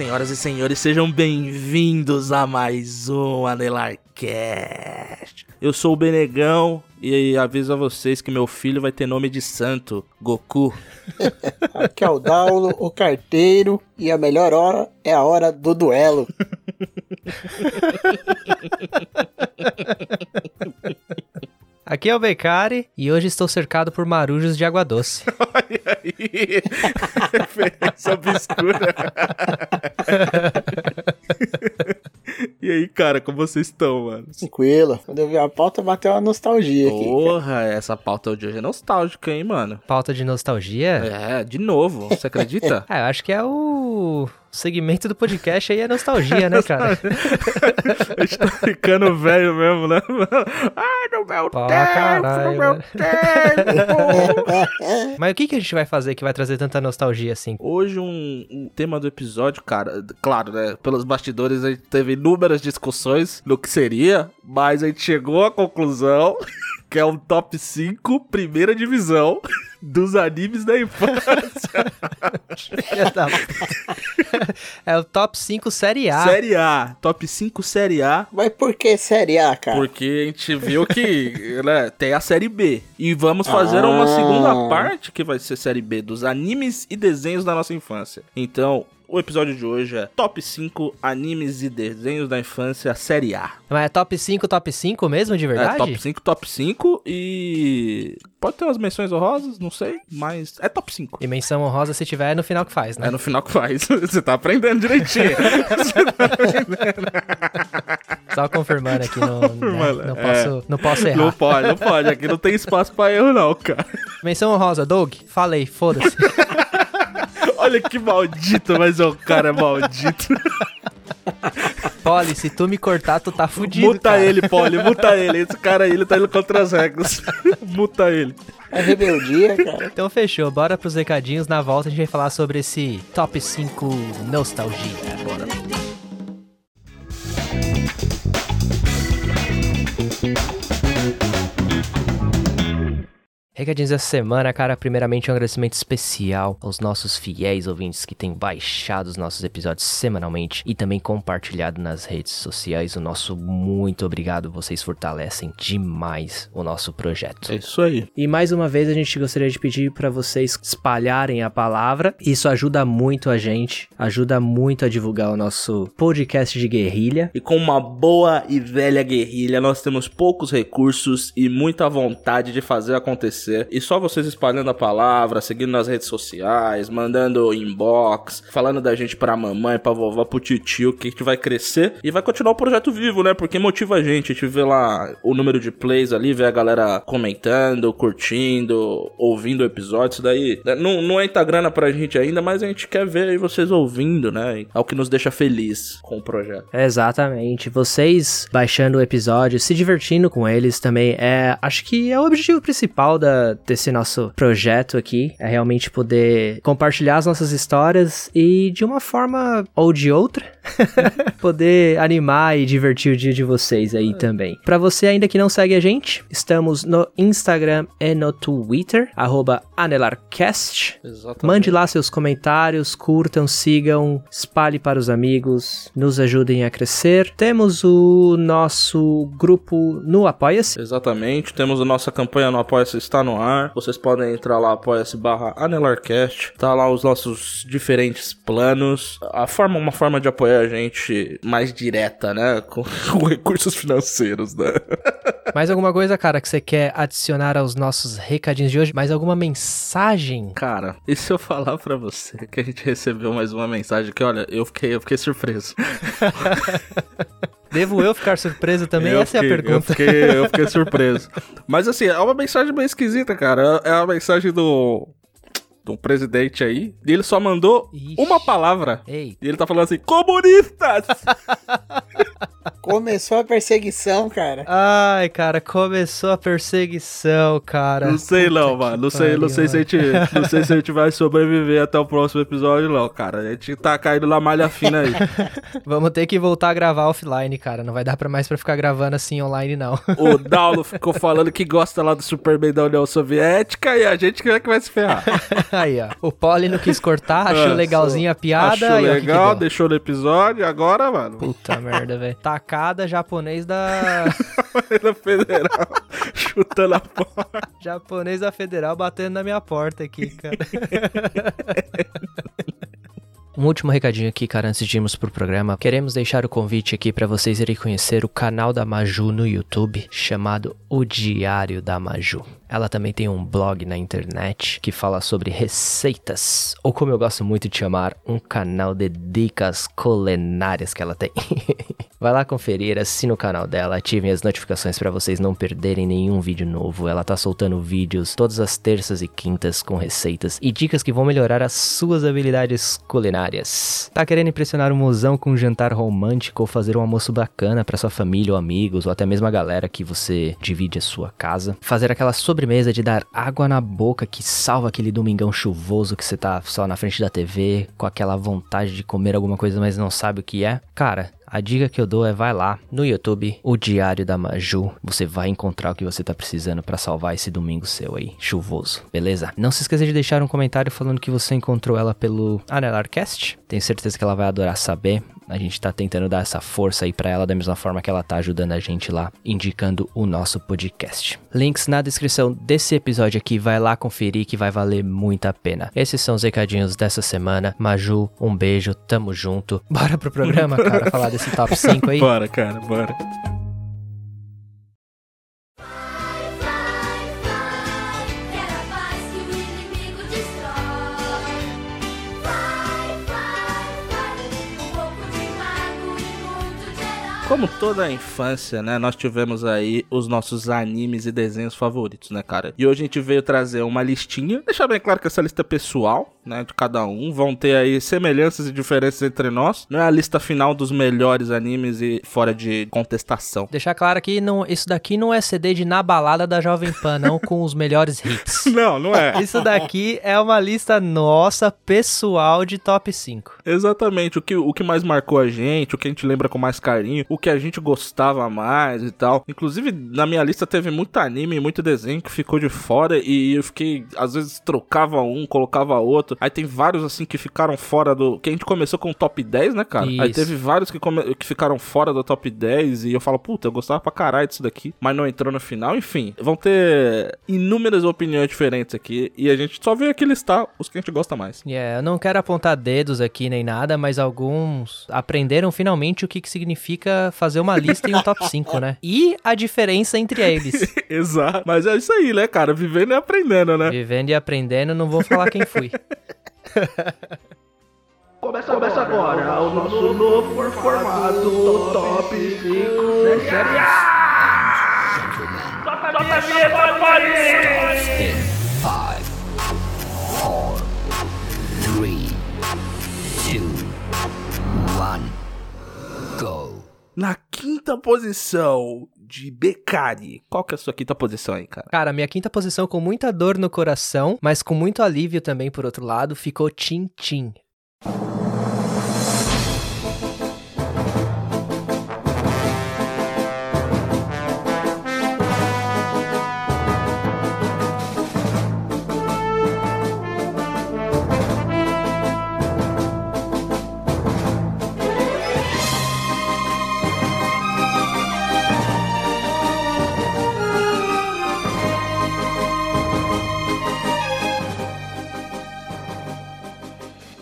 senhoras e senhores, sejam bem-vindos a mais um Anelarcast. Eu sou o Benegão e aviso a vocês que meu filho vai ter nome de santo, Goku. Aqui é o Daulo, o carteiro, e a melhor hora é a hora do duelo. Aqui é o Becari e hoje estou cercado por marujos de água doce. Olha aí, referência obscura. e aí, cara, como vocês estão, mano? Tranquilo. Quando eu vi a pauta, bateu uma nostalgia aqui. Porra, essa pauta de hoje é nostálgica, hein, mano? Pauta de nostalgia? É, de novo, você acredita? Ah, eu acho que é o segmento do podcast aí é nostalgia, né, cara? A gente tá ficando velho mesmo, né? Ai, no meu Pô, tempo, caralho, no meu velho. tempo. Mas o que, que a gente vai fazer que vai trazer tanta nostalgia assim? Hoje, um, um tema do episódio, cara, claro, né? Pelos bastidores, a gente teve inúmeras discussões no que seria, mas a gente chegou à conclusão que é um top 5 primeira divisão dos animes da infância. É o top 5 série A. Série A, top 5 Série A. Mas por que Série A, cara? Porque a gente viu que né, tem a série B. E vamos fazer Ah. uma segunda parte que vai ser série B dos animes e desenhos da nossa infância. Então, o episódio de hoje é Top 5 animes e desenhos da infância série A. Mas é top 5, top 5 mesmo, de verdade? É top 5, top 5 e. Pode ter umas menções honrosas, não sei, mas é top 5. E menção honrosa se tiver é no final que faz, né? É no final que faz. Você tá aprendendo direitinho. Você tá Só confirmando aqui, não, né? Confirmando, não, é. posso, não posso errar. Não pode, não pode. Aqui não tem espaço pra erro, não, cara. Menção honrosa, Doug, falei, foda-se. Olha que maldito, mas é um cara maldito. Polly, se tu me cortar, tu tá fudido, muta cara. ele, Poli, muta ele. Esse cara aí, ele tá indo contra as regras. muta ele. É rebeldia, cara. Então fechou, bora pros recadinhos. Na volta a gente vai falar sobre esse top 5 nostalgia. Bora. Recadinhos dessa semana, cara. Primeiramente, um agradecimento especial aos nossos fiéis ouvintes que têm baixado os nossos episódios semanalmente e também compartilhado nas redes sociais. O nosso muito obrigado. Vocês fortalecem demais o nosso projeto. É isso aí. E mais uma vez a gente gostaria de pedir para vocês espalharem a palavra. Isso ajuda muito a gente, ajuda muito a divulgar o nosso podcast de guerrilha. E com uma boa e velha guerrilha, nós temos poucos recursos e muita vontade de fazer acontecer. E só vocês espalhando a palavra, seguindo nas redes sociais, mandando inbox, falando da gente pra mamãe, pra vovó, pro tio, que a gente vai crescer e vai continuar o projeto vivo, né? Porque motiva a gente. A gente vê lá o número de plays ali, vê a galera comentando, curtindo, ouvindo o episódio. Isso daí né, não, não entra grana pra gente ainda, mas a gente quer ver aí vocês ouvindo, né? É o que nos deixa feliz com o projeto. Exatamente. Vocês baixando o episódio, se divertindo com eles também é, acho que é o objetivo principal da, desse nosso projeto aqui, é realmente poder compartilhar as nossas histórias e de uma forma ou de outra poder animar e divertir o dia de vocês aí também. Pra você ainda que não segue a gente, estamos no Instagram e no Twitter, arroba anelarcast. Exatamente. Mande lá seus comentários, curtam, sigam, espalhe para os amigos, nos ajudem a crescer. Temos o nosso grupo no Apoia-se. Exatamente. Temos a nossa campanha no Apoia-se está no no ar. Vocês podem entrar lá, apoia-se barra Anelarcast. Tá lá os nossos diferentes planos. A forma, uma forma de apoiar a gente mais direta, né? Com, com recursos financeiros, né? Mais alguma coisa, cara, que você quer adicionar aos nossos recadinhos de hoje? Mais alguma mensagem? Cara, e se eu falar pra você que a gente recebeu mais uma mensagem que, olha, eu fiquei, eu fiquei surpreso. Devo eu ficar surpreso também? Eu Essa é a fiquei- pergunta. Eu fiquei, eu fiquei surpreso. Mas assim, é uma mensagem meio esquisita, cara. É a mensagem do. do presidente aí. E ele só mandou Ixi. uma palavra. Ei, E ele tá falando assim: comunistas! Começou a perseguição, cara. ai, cara, começou a perseguição, cara. Não sei não, Puta mano. que Não sei, não sei se a gente, não sei se a gente vai sobreviver até o próximo episódio, não, cara. A gente tá caindo na malha fina aí. Vamos ter que voltar a gravar offline, cara. Não vai dar pra mais pra ficar gravando assim online, não. O Daulo ficou falando que gosta lá do Superman da União Soviética e a gente que é que vai se ferrar. Aí, ó. O Polly não quis cortar, achou É, legalzinha a piada. Achou e o que que legal, deu. deixou no episódio, agora, mano. Puta merda, velho. Tacada japonês da. da Federal chutando a porta. japonês da Federal batendo na minha porta aqui, cara. Um último recadinho aqui, cara, antes de irmos pro programa. Queremos deixar o convite aqui para vocês irem conhecer o canal da Maju no YouTube, chamado O Diário da Maju. Ela também tem um blog na internet que fala sobre receitas, ou como eu gosto muito de chamar, um canal de dicas culinárias que ela tem. Vai lá conferir, assina o canal dela, ativem as notificações para vocês não perderem nenhum vídeo novo. Ela tá soltando vídeos todas as terças e quintas com receitas e dicas que vão melhorar as suas habilidades culinárias. Tá querendo impressionar um mozão com um jantar romântico ou fazer um almoço bacana para sua família ou amigos ou até mesmo a galera que você divide a sua casa? Fazer aquela sobremesa de dar água na boca que salva aquele domingão chuvoso que você tá só na frente da TV com aquela vontade de comer alguma coisa mas não sabe o que é? Cara, a dica que eu dou é vai lá no YouTube, o Diário da Maju. Você vai encontrar o que você tá precisando pra salvar esse domingo seu aí, chuvoso, beleza? Não se esqueça de deixar um comentário falando que você encontrou ela pelo Anelarcast. Tenho certeza que ela vai adorar saber. A gente tá tentando dar essa força aí pra ela da mesma forma que ela tá ajudando a gente lá, indicando o nosso podcast. Links na descrição desse episódio aqui, vai lá conferir que vai valer muito a pena. Esses são os recadinhos dessa semana. Maju, um beijo, tamo junto. Bora pro programa, cara, falar desse top 5 aí. Bora, cara, bora. Como toda a infância, né, nós tivemos aí os nossos animes e desenhos favoritos, né, cara? E hoje a gente veio trazer uma listinha, deixar bem claro que essa lista é pessoal, né, de cada um, vão ter aí semelhanças e diferenças entre nós. Não é a lista final dos melhores animes e fora de contestação. Deixar claro que não, isso daqui não é CD de Na Balada da Jovem Pan, não com os melhores hits. Não, não é. Isso daqui é uma lista nossa, pessoal, de top 5. Exatamente, o que, o que mais marcou a gente, o que a gente lembra com mais carinho, o que a gente gostava mais e tal. Inclusive, na minha lista teve muito anime e muito desenho que ficou de fora e eu fiquei, às vezes, trocava um, colocava outro. Aí tem vários, assim, que ficaram fora do... Que a gente começou com o top 10, né, cara? Aí Isso. teve vários que, come- que ficaram fora do top 10 e eu falo, puta, eu gostava pra caralho disso daqui, mas não entrou no final. Enfim, vão ter inúmeras opiniões diferentes aqui e a gente só veio aqui listar os que a gente gosta mais. Yeah, eu não quero apontar dedos aqui nem nada, mas alguns aprenderam finalmente o que, que significa fazer uma lista em um top 5, né? E a diferença entre eles. Exato. Mas é isso aí, né, cara? Vivendo e aprendendo, né? Vivendo e aprendendo, não vou falar quem fui. Começa, Começa agora o nosso novo formato Top 5 Série Five, four, three, two, one, go. Na quinta posição de Becari. Qual que é a sua quinta posição aí, cara? Cara, minha quinta posição com muita dor no coração, mas com muito alívio também por outro lado, ficou Tim Tim.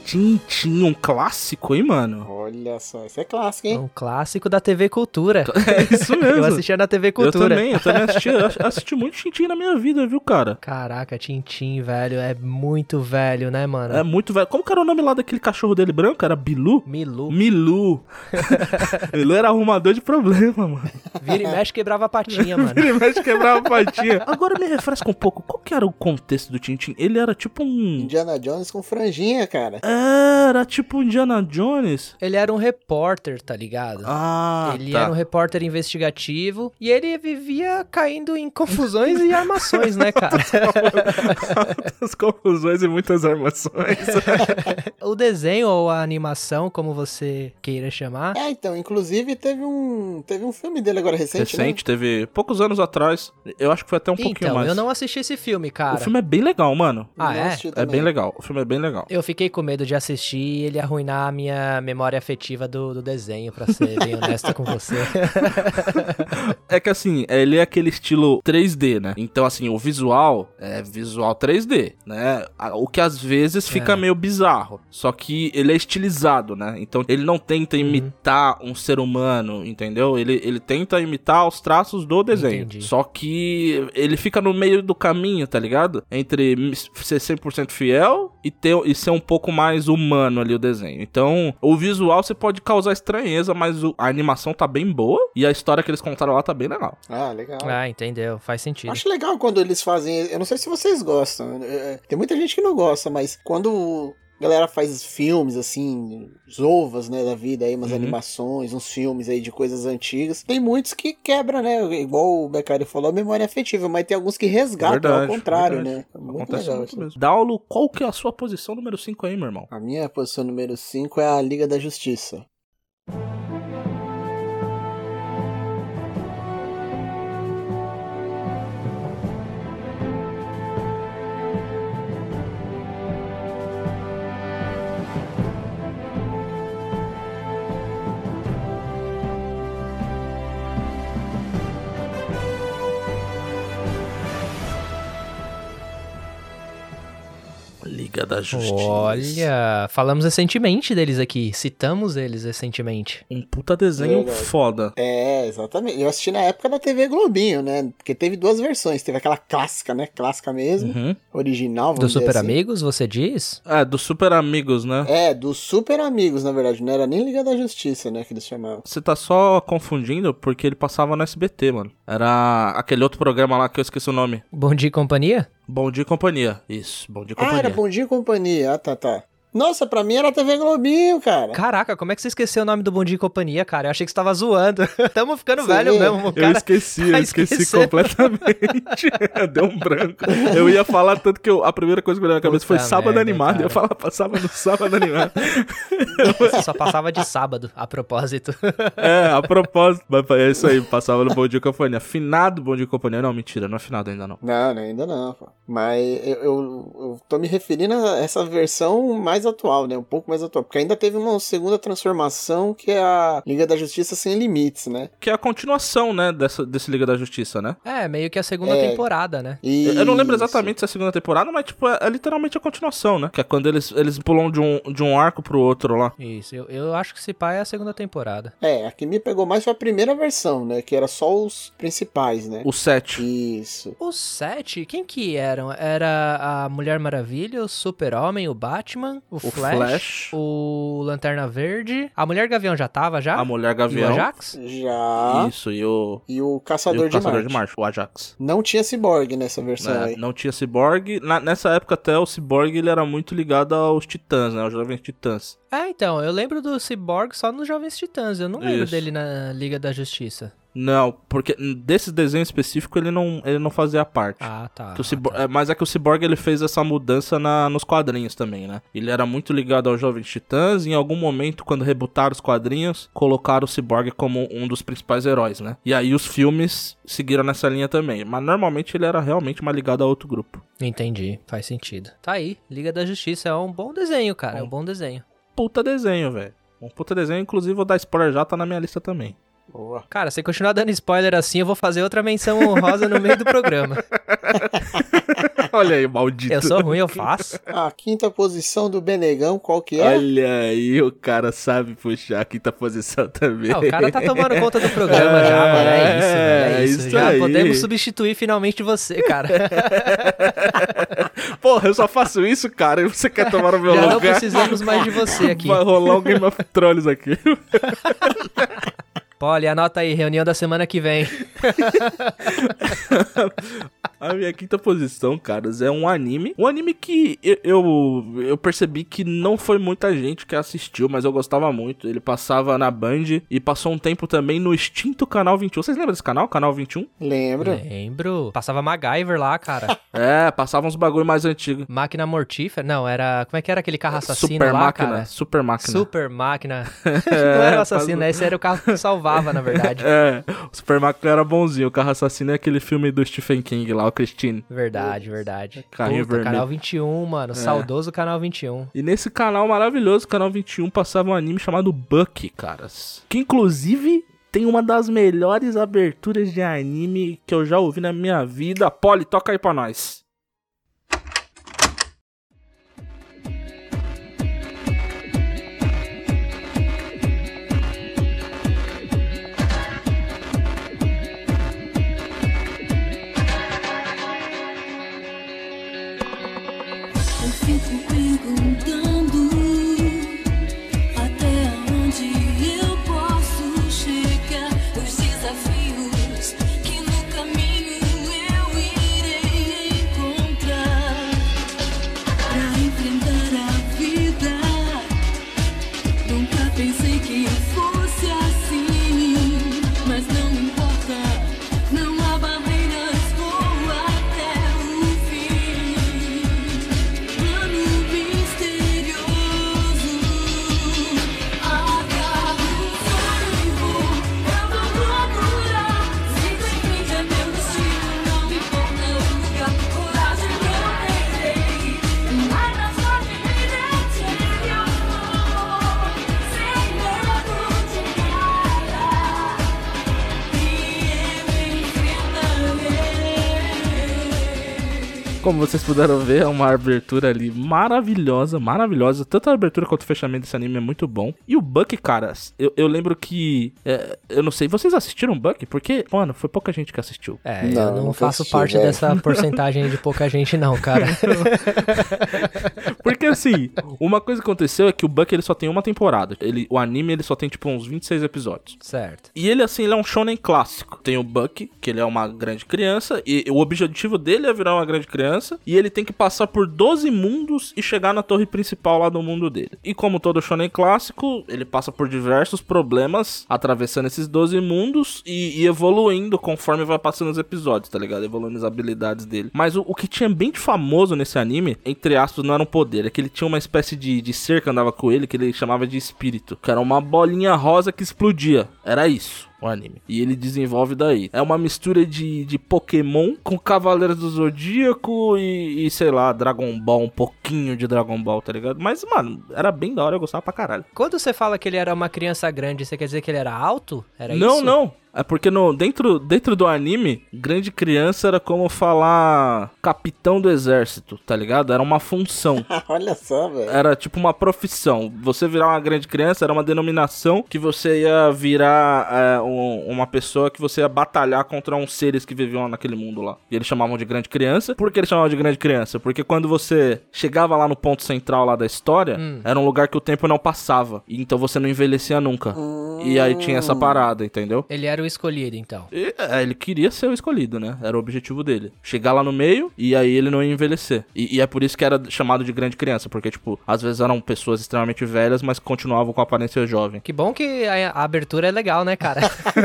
Tintin, um clássico, hein, mano? Olha só, isso é clássico, hein? Um clássico da TV Cultura. É isso mesmo. Eu assistia na TV Eu Cultura. também, eu também assisti, eu assisti muito Tintin na minha vida, viu, cara? Caraca, Tintim, velho, é muito velho, né, mano? É muito velho. Como que era o nome lá daquele cachorro dele branco? Era Bilu? Milu. Milu. Milu era arrumador de problema, mano. Vira e mexe quebrava a patinha, mano. Ele mexe quebrava a patinha. Agora me refresca um pouco. Qual que era o contexto do Tintin? Ele era tipo um. Indiana Jones com franjinha, cara. Era tipo Indiana Jones. Ele era um repórter, tá ligado? Ah, ele tá. era um repórter investigativo e ele vivia caindo em confusões e armações, né, cara? Muitas confusões e muitas armações. o desenho ou a animação, como você queira chamar. É, então, inclusive teve um, teve um filme dele agora recente, Recente, teve poucos anos atrás. Eu acho que foi até um pouquinho Então, mais. eu não assisti esse filme, cara. O filme é bem legal, mano. né? Ah, é? É bem legal. O filme é bem legal. Eu fiquei com medo de assistir e ele arruinar a minha memória afetiva do, do desenho, pra ser bem honesto com você. É que assim, ele é aquele estilo 3D, né? Então, assim, o visual é visual 3D, né? O que às vezes fica É. meio bizarro. Só que ele é estilizado, né? Então ele não tenta Uhum. imitar um ser humano, entendeu? Ele, ele tenta imitar os traços do desenho. Entendi. Só que ele fica no meio do caminho, tá ligado? Entre ser 100% fiel e, ter, e ser um pouco mais humano ali o desenho. Então, o visual você pode causar estranheza, mas o- a animação tá bem boa e a história que eles contaram lá tá bem legal. Ah, legal. ah, entendeu? Faz sentido. Acho legal quando eles fazem. Eu não sei se vocês gostam. é, Tem muita gente que não gosta, mas quando a galera faz filmes assim, os ovas, né, da vida aí, umas Uhum. animações, uns filmes aí de coisas antigas. Tem muitos que quebra, né? Igual o Beccari falou, a memória afetiva, mas tem alguns que resgatam ao contrário, verdade. né? É Muito Acontece legal muito mesmo. Daulo, qual que é a sua posição número 5 aí, meu irmão? A minha posição número 5 é a Liga da Justiça. Liga da Justiça. Olha, falamos recentemente deles aqui. Citamos eles recentemente. Um puta desenho Verdade. foda. É, exatamente. Eu assisti na época da TV Globinho, né? Porque teve duas versões. Teve aquela clássica, né? Clássica mesmo. Uhum. Original, vamos Dos dizer Super assim. Amigos, você diz? É, dos Super Amigos, né? É, dos Super Amigos, na verdade. Não era nem Liga da Justiça, né? Que eles chamavam. Você tá só confundindo porque ele passava no SBT, mano. Era aquele outro programa lá que eu esqueci o nome. Bom Dia e Companhia? Bom Dia e Companhia. Isso, Bom Dia e Ah, Companhia. era Bom Dia e Companhia. Ah, tá, tá. Nossa, pra mim era TV Globinho, cara. Caraca, como é que você esqueceu o nome do Bom Dia e Companhia, cara? Eu achei que você tava zoando. Tamo ficando Você velho mesmo, Eu cara. esqueci, tá eu esqueci esquecendo. completamente. Deu um branco. Eu ia falar tanto que eu- a primeira coisa que veio na cabeça foi Puta sábado merda, animado. cara. Eu falava, passava no sábado animado. Você só passava de sábado, a propósito. É, a propósito. Mas É isso aí, passava no Bom Dia e Companhia. Finado Bom Dia e Companhia. Não, mentira, não é finado ainda não. Não, não, ainda não. pô. Mas eu, eu, eu tô me referindo a essa versão mais atual, né? Um pouco mais atual. Porque ainda teve uma segunda transformação que é a Liga da Justiça Sem Limites, né? Que é a continuação, né, dessa, desse Liga da Justiça, né? É, meio que a segunda É. temporada, né? E Eu não lembro exatamente se é a segunda temporada, mas, tipo, é, é literalmente a continuação, né? Que é quando eles, eles pulam de um, de um arco pro outro lá. Isso, eu, eu acho que esse pai é a segunda temporada. É, a que me pegou mais foi a primeira versão, né? Que era só os principais, né? O 7. Isso. Os sete, quem que eram? Era a Mulher Maravilha, o Super-Homem, o Batman, o, Flash, Flash. o Lanterna Verde. A Mulher Gavião já tava, já? A Mulher E o Gavião. Ajax? Já. Isso, e o, E o e Caçador, o Caçador de, de Marte. Marte, o Ajax. Não tinha Cyborg nessa versão É, aí. não tinha Cyborg. Na- nessa época até o Cyborg ele era muito ligado aos Titãs, né? Aos Jovens Titãs. É, então, eu lembro do Cyborg só nos Jovens Titãs, eu não lembro Isso. dele na Liga da Justiça. Não, porque desse desenho específico ele não, ele não fazia parte. Ah, tá. Que o ah, Cyborg- tá. é, mas é que o Cyborg ele fez essa mudança na- nos quadrinhos também, né? Ele era muito ligado aos Jovens Titãs e em algum momento, quando rebutaram os quadrinhos, colocaram o Cyborg como um dos principais heróis, né? E aí os filmes seguiram nessa linha também. Mas normalmente ele era realmente mais ligado a outro grupo. Entendi, faz sentido. Tá aí, Liga da Justiça é um bom desenho, cara, é um bom desenho. Puta desenho, velho. Um puta desenho, inclusive vou dar spoiler já, tá na minha lista também. Boa. Cara, se continuar dando spoiler assim, eu vou fazer outra menção honrosa no meio do programa. Olha aí, maldito. Eu sou ruim, eu faço. A quinta posição do Benegão, qual que é? Olha aí, o cara sabe puxar a quinta posição também. Ah, o cara tá tomando conta do programa já, mano. É isso, velho. É isso. isso já aí. podemos substituir finalmente você, cara. Porra, eu só faço isso, cara, e você quer tomar o meu já não lugar? precisamos mais de você aqui. Vai rolar um Game of Thrones aqui. Polly, anota aí, reunião da semana que vem. A minha quinta posição, caras, é um anime. Um anime que eu, eu, eu percebi que não foi muita gente que assistiu, mas eu gostava muito. Ele passava na Band e passou um tempo também no extinto Canal 21. Vocês lembram desse canal? Canal 21? Lembro. Lembro. Passava MacGyver lá, cara. É, passava uns bagulho mais antigos. Máquina mortífera. Não, era. Como é que era aquele carro assassino Super lá, máquina, cara? super máquina. Super máquina. não era o assassino, faz- esse era o carro que salvava, na verdade. É, o Super Máquina era bonzinho. O carro assassino é aquele filme do Stephen King lá, o Christine. Verdade, verdade. Carrinho Puta, vermelho. canal 21, mano. Saudoso canal 21. E nesse canal maravilhoso, canal 21, passava um anime chamado Bucky, caras. Que inclusive tem uma das melhores aberturas de anime que eu já ouvi na minha vida. Polly, toca aí pra nós. Como vocês puderam ver, é uma abertura ali maravilhosa, maravilhosa. Tanto a abertura quanto o fechamento desse anime é muito bom. E o Bucky, caras, eu, eu lembro que. é, eu não sei, vocês assistiram o Bucky? Porque, mano, foi pouca gente que assistiu. É, eu Não, não faço assisti, parte velho. dessa porcentagem de pouca gente, não, cara. Porque assim, uma coisa que aconteceu é que o Bucky ele só tem uma temporada. Ele, o anime ele só tem tipo uns 26 episódios. certo. E ele, assim, ele é um shonen clássico. Tem o Bucky, que ele é uma grande criança, e o objetivo dele é virar uma grande criança, e ele tem que passar por 12 mundos e chegar na torre principal lá do mundo dele. E como todo shonen clássico, ele passa por diversos problemas, atravessando esses 12 mundos e, e evoluindo conforme vai passando os episódios, tá ligado? Evoluindo as habilidades dele. Mas o, o que tinha bem de famoso nesse anime, entre aspas, não era um poder, é que ele tinha uma espécie de, de ser que andava com ele, que ele chamava de espírito, que era uma bolinha rosa que explodia. Era isso o anime. E ele desenvolve daí. É uma mistura de, de Pokémon com Cavaleiros do Zodíaco e, e, sei lá, Dragon Ball, um pouquinho de Dragon Ball, tá ligado? Mas, mano, era bem da hora, eu gostava pra caralho. Quando você fala que ele era uma criança grande, você quer dizer que ele era alto? Era não, isso? não. É porque no, dentro, dentro do anime, grande criança era como falar capitão do exército, tá ligado? Era uma função. Olha só, velho. Era tipo uma profissão. Você virar uma grande criança era uma denominação que você ia virar é, um- uma pessoa que você ia batalhar contra uns seres que viviam naquele mundo lá. E eles chamavam de grande criança. Por que eles chamavam de grande criança? Porque quando você chegava lá no ponto central lá da história, Hum. era um lugar que o tempo não passava. E então você não envelhecia nunca. E aí tinha essa parada, entendeu? Ele era o escolhido, então. E, é, ele queria ser o escolhido, né? Era o objetivo dele. Chegar lá no meio e aí ele não ia envelhecer. E, e é por isso que era chamado de grande criança, porque, tipo, às vezes eram pessoas extremamente velhas, mas continuavam com a aparência jovem. Que bom que a, a abertura é legal, né, cara?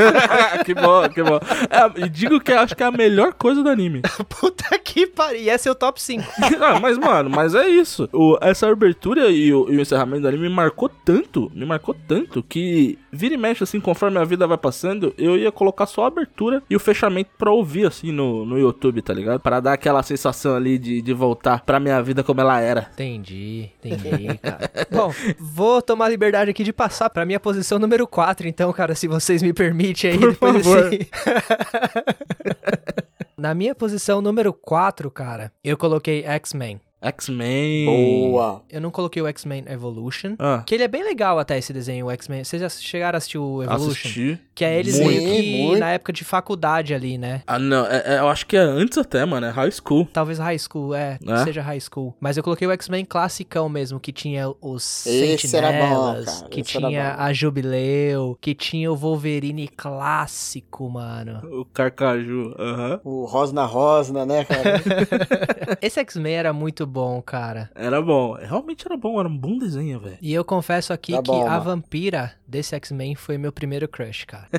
que bom, que bom. É, e digo que acho que é a melhor coisa do anime. Puta que pariu. E esse é o top 5. Ah, mas, mano, mas é isso. O- essa abertura e o, e o encerramento do anime me marcou tanto, me marcou tanto, que vira e mexe, assim, conforme a vida vai passando, eu ia colocar só a abertura e o fechamento pra ouvir, assim, no, no YouTube, tá ligado? Pra dar aquela sensação ali de, de voltar pra minha vida como ela era. Entendi, entendi, cara. Bom, vou tomar a liberdade aqui de passar pra minha posição número 4, então, cara, se vocês me permitem aí. Por depois favor. desse- Na minha posição número 4, cara, eu coloquei X-Men. X-Men. Boa. Eu não coloquei o X-Men Evolution. Ah, Que ele é bem legal até esse desenho, o X-Men. Vocês já chegaram a assistir o Evolution? assisti. Que é eles Muito. meio que Muito. na época de faculdade ali, né? Ah, não. é- é- eu acho que é antes até, mano. É high school. Talvez high school, é, É? seja high school. Mas eu coloquei o X-Men classicão mesmo, que tinha os Esse bom, Sentinelas, que esse tinha a Jubileu, que tinha o Wolverine clássico, mano. O Carcaju. Aham. O Rosna Rosna, né, cara? Esse X-Men era muito bom, cara. Era bom. Realmente era bom. Era um bom desenho, velho. E eu confesso aqui Tá que bom, a mano. vampira desse X-Men foi meu primeiro crush, cara.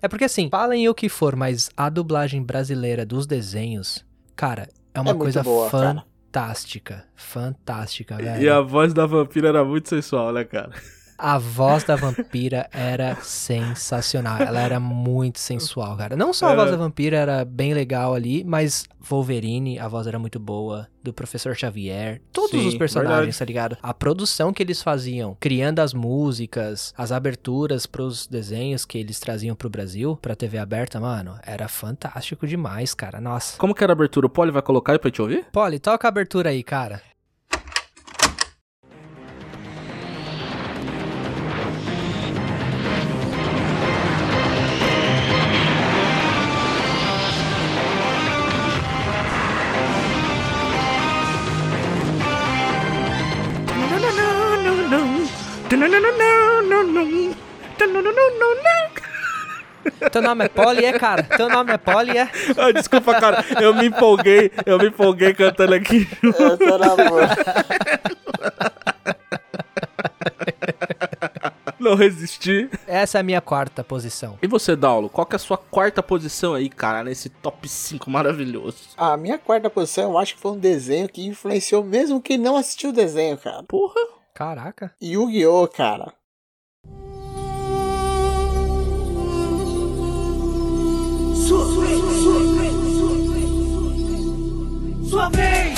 é porque assim, falem o que for, mas a dublagem brasileira dos desenhos, cara, é uma É coisa boa, cara. fantástica. Fantástica, velho. E a voz da vampira era muito sensual, né, cara? A voz da vampira era sensacional. Ela era muito sensual, cara. Não só a voz da vampira era bem legal ali, mas Wolverine, a voz era muito boa. Do Professor Xavier. Todos Sim, os personagens, verdade. tá ligado? A produção que eles faziam, criando as músicas, as aberturas pros desenhos que eles traziam pro Brasil, pra TV aberta, mano, era fantástico demais, cara. Nossa. Como que era a abertura? O Poli vai colocar aí pra gente ouvir? Polly, toca a abertura aí, cara. Teu nome é Polly, é, cara? Teu nome é Polly, é? Ah, desculpa, cara. Eu me empolguei. Eu me empolguei cantando aqui. Boa. Não resisti. Essa é a minha quarta posição. E você, Daulo? Qual que é a sua quarta posição aí, cara, nesse top 5 maravilhoso? A minha quarta posição, eu acho que foi um desenho que influenciou mesmo quem não assistiu o desenho, cara. Porra. Caraca. Yu-Gi-Oh, cara. Esse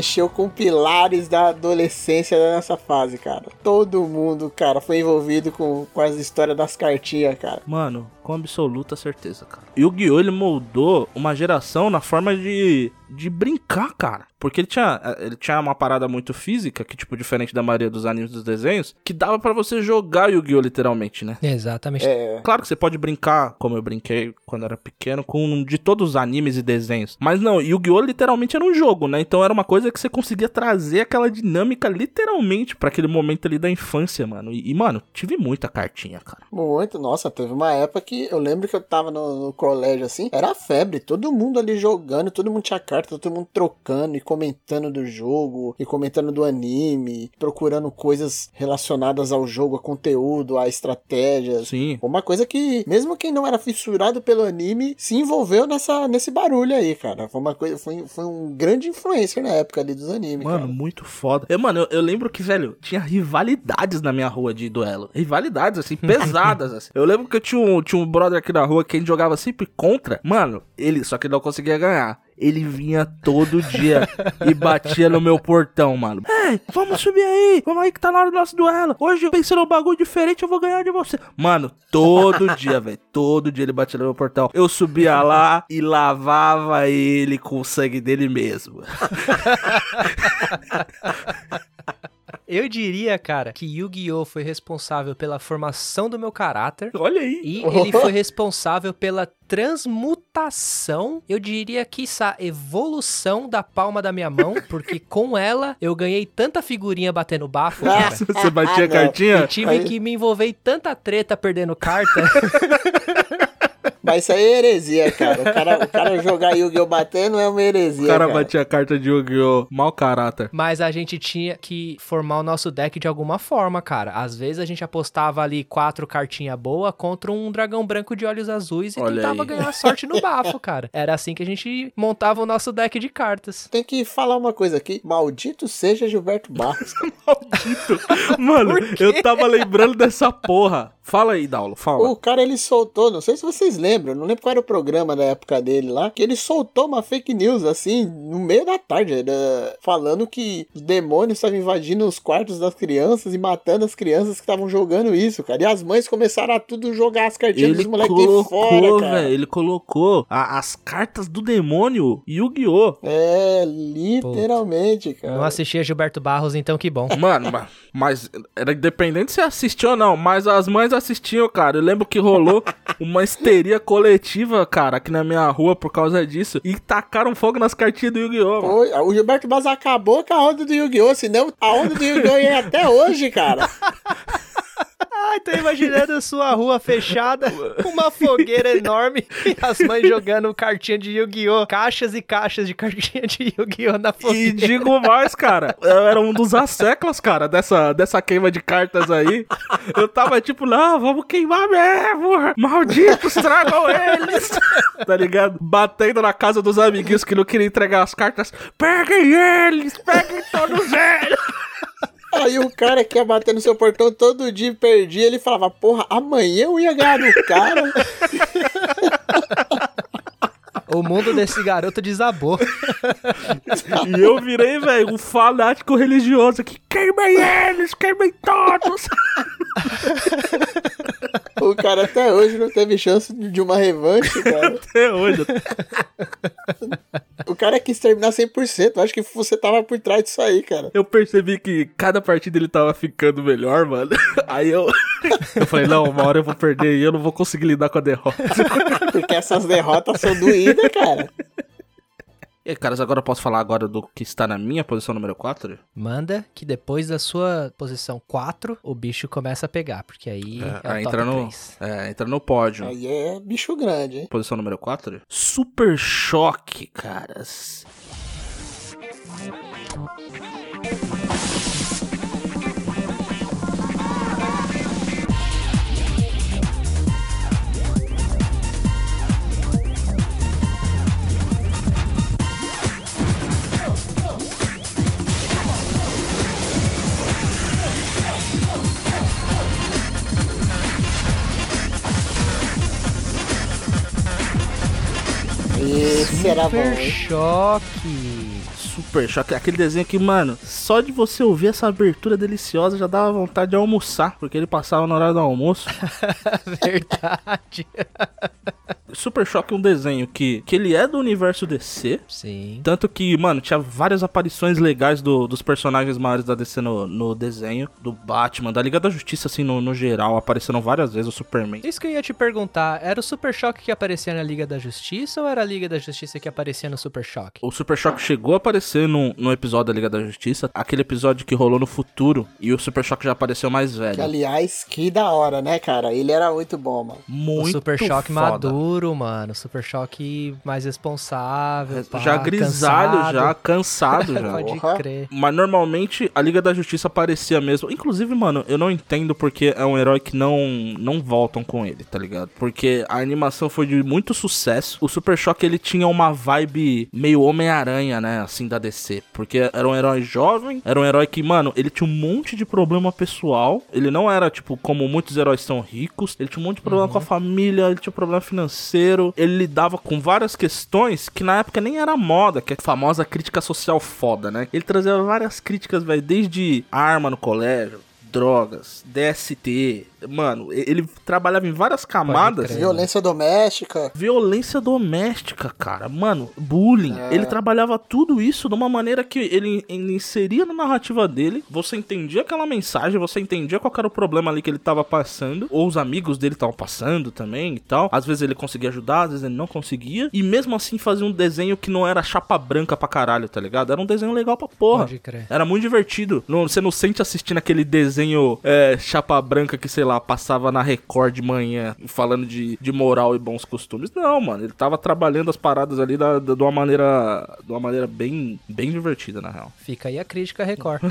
mexeu com pilares da adolescência da nossa fase, cara. Todo mundo, cara, foi envolvido com, com as histórias das cartinhas, cara. Mano, com absoluta certeza, cara. Yu-Gi-Oh! ele moldou uma geração na forma de, de brincar, cara. Porque ele tinha, ele tinha uma parada muito física, que, tipo, diferente da maioria dos animes dos desenhos, que dava pra você jogar Yu-Gi-Oh! literalmente, né? Exatamente. É, Claro que você pode brincar, como eu brinquei quando era pequeno, com de todos os animes e desenhos. Mas não, Yu-Gi-Oh! literalmente era um jogo, né? Então era uma coisa que você conseguia trazer aquela dinâmica literalmente pra aquele momento ali da infância, mano. E, e, mano, tive muita cartinha, cara. muito. Nossa, teve uma época que eu lembro que eu tava no, no colégio assim, era febre. Todo mundo ali jogando, todo mundo tinha carta, todo mundo trocando e comentando do jogo, e comentando do anime, procurando coisas relacionadas ao jogo, a conteúdo, a estratégias. Sim. Uma coisa que, mesmo quem não era fissurado pelo anime, se envolveu nessa, nesse barulho aí, cara. Foi uma coisa, foi, foi um grande influencer na época ali dos animes, Mano, cara. muito foda. Eu, mano, eu, eu lembro que, velho, tinha rivalidades na minha rua de duelo. Rivalidades, assim, pesadas, assim. Eu lembro que eu tinha um, tinha um brother aqui na rua que a gente jogava sempre contra. Mano, ele, só que não conseguia ganhar. Ele vinha todo dia e batia no meu portão, mano. Ei, vamos subir aí. Vamos aí que tá na hora do nosso duelo. Hoje eu pensei num bagulho diferente, eu vou ganhar de você. Mano, todo dia, velho. Todo dia ele batia no meu portão. Eu subia lá e lavava ele com o sangue dele mesmo. Eu diria, cara, que Yu-Gi-Oh! foi responsável pela formação do meu caráter. Olha aí. E ele foi responsável pela transmutação, eu diria que essa evolução da palma da minha mão, porque com ela eu ganhei tanta figurinha batendo bafo, cara. Você batia Não. cartinha? Eu tive Aí- que me envolver em tanta treta perdendo carta. Mas isso aí é heresia, cara. O cara, o cara jogar Yu-Gi-Oh! bater não é uma heresia. O cara cara. batia a carta de Yu-Gi-Oh! Mau caráter. Mas a gente tinha que formar o nosso deck de alguma forma, cara. Às vezes a gente apostava ali quatro cartinhas boas contra um dragão branco de olhos azuis e Olha tentava aí. ganhar sorte no bafo, cara. Era assim que a gente montava o nosso deck de cartas. Tem que falar uma coisa aqui. Maldito seja Gilberto Barros. Maldito. Mano, eu tava lembrando dessa porra. Fala aí, Daulo, fala. O cara ele soltou, não sei se vocês lembram, não lembro qual era o programa da época dele lá, que ele soltou uma fake news assim, no meio da tarde, era falando que os demônios estavam invadindo os quartos das crianças e matando as crianças que estavam jogando isso, cara. E as mães começaram a tudo jogar as cartinhas Ele dos moleques colocou, fora, cara. velho, ele colocou a- as cartas do demônio Yu-Gi-Oh! É, literalmente, cara. Não assistia Gilberto Barros, então que bom. Mano, ma- mas era independente se assistiu ou não, mas as mães assistiam, cara. Eu lembro que rolou uma histeria coletiva, cara, aqui na minha rua por causa disso. E tacaram fogo nas cartinhas do Yu-Gi-Oh! Foi, o Gilberto Barros acabou com a onda do Yu-Gi-Oh! Senão a onda do Yu-Gi-Oh! ia até hoje, cara. Ai, tô imaginando a sua rua fechada, uma fogueira enorme e as mães jogando cartinha de Yu-Gi-Oh! Caixas e caixas de cartinha de Yu-Gi-Oh! na E fogueira. digo mais, cara, eu era um dos asseclas, cara, dessa, dessa queima de cartas aí. Eu tava tipo, não, vamos queimar mesmo. Malditos, tragam eles. tá ligado? Batendo na casa dos amiguinhos que não queriam entregar as cartas. Peguem eles, peguem todos eles. Aí o cara que ia bater no seu portão todo dia e perdia, ele falava, porra, amanhã eu ia ganhar do cara. O mundo desse garoto desabou. E eu virei, velho, um fanático religioso que queimem eles, queimem todos. o cara até hoje não teve chance de uma revanche, cara. Até hoje. O cara quis terminar 100%. Eu acho que você tava por trás disso aí, cara. Eu percebi que cada partida ele tava ficando melhor, mano. Aí eu. Eu falei, não, uma hora eu vou perder e eu não vou conseguir lidar com a derrota. Porque essas derrotas são doídas, cara. E caras, agora eu posso falar agora do que está na minha posição número 4? Manda que depois da sua posição 4, o bicho começa a pegar, porque aí é, o aí top entra no, 3. é, entra no pódio. Aí é bicho grande, hein? Posição número 4? Super choque, caras. Esse era bom, Super choque. Super choque. Aquele desenho que, mano, só de você ouvir essa abertura deliciosa já dava vontade de almoçar, porque ele passava na hora do almoço. Verdade. Super Choque é um desenho que, que ele é do universo DC. Sim. Tanto que, mano, tinha várias aparições legais do- dos personagens maiores da DC no, no desenho. Do Batman, da Liga da Justiça, assim, no, no geral. Apareceram várias vezes o Superman. Isso que eu ia te perguntar, era o Super Choque que aparecia na Liga da Justiça ou era a Liga da Justiça que aparecia no Super Choque? O Super Choque chegou a aparecer no, no episódio da Liga da Justiça. Aquele episódio que rolou no futuro. E o Super Choque já apareceu mais Que, velho. aliás, que da hora, né, cara? Ele era muito bom, mano. Muito o Super foda. maduro, mano. Super Choque mais responsável. pá, já grisalho, cansado. já cansado já. Pode crer. Mas normalmente a Liga da Justiça aparecia mesmo. Inclusive, mano, eu não entendo porque é um herói que não, não voltam com ele, tá ligado? Porque a animação foi de muito sucesso. O Super Choque ele tinha uma vibe meio Homem-Aranha, né? Assim, da DC. Porque era um herói jovem, era um herói que, mano, ele tinha um monte de problema pessoal. Ele não era, tipo, como muitos heróis são ricos. Ele tinha um monte de problema com a família, ele tinha problema financeiro. Ele lidava com várias questões que na época nem era moda, que é a famosa crítica social foda, né? Ele trazia várias críticas, velho, desde arma no colégio, drogas, DST. Mano, ele trabalhava em várias camadas. Violência doméstica. Violência doméstica, cara. Mano, bullying. Ele trabalhava tudo isso de uma maneira que ele, ele inseria na narrativa dele. Você entendia aquela mensagem, você entendia qual era o problema ali que ele tava passando. Ou os amigos dele estavam passando também e tal. Às vezes ele conseguia ajudar, às vezes ele não conseguia. E mesmo assim fazia um desenho que não era chapa branca pra caralho, tá ligado? Era um desenho legal pra porra. Pode crer. Era muito divertido. Não- você não sente assistindo aquele desenho é, chapa branca que, sei lá, lá, passava na Record de manhã falando de, de moral e bons costumes. Não, mano, ele tava trabalhando as paradas ali da, da- de uma maneira. De uma maneira bem, bem divertida, na real. Fica aí a crítica Record.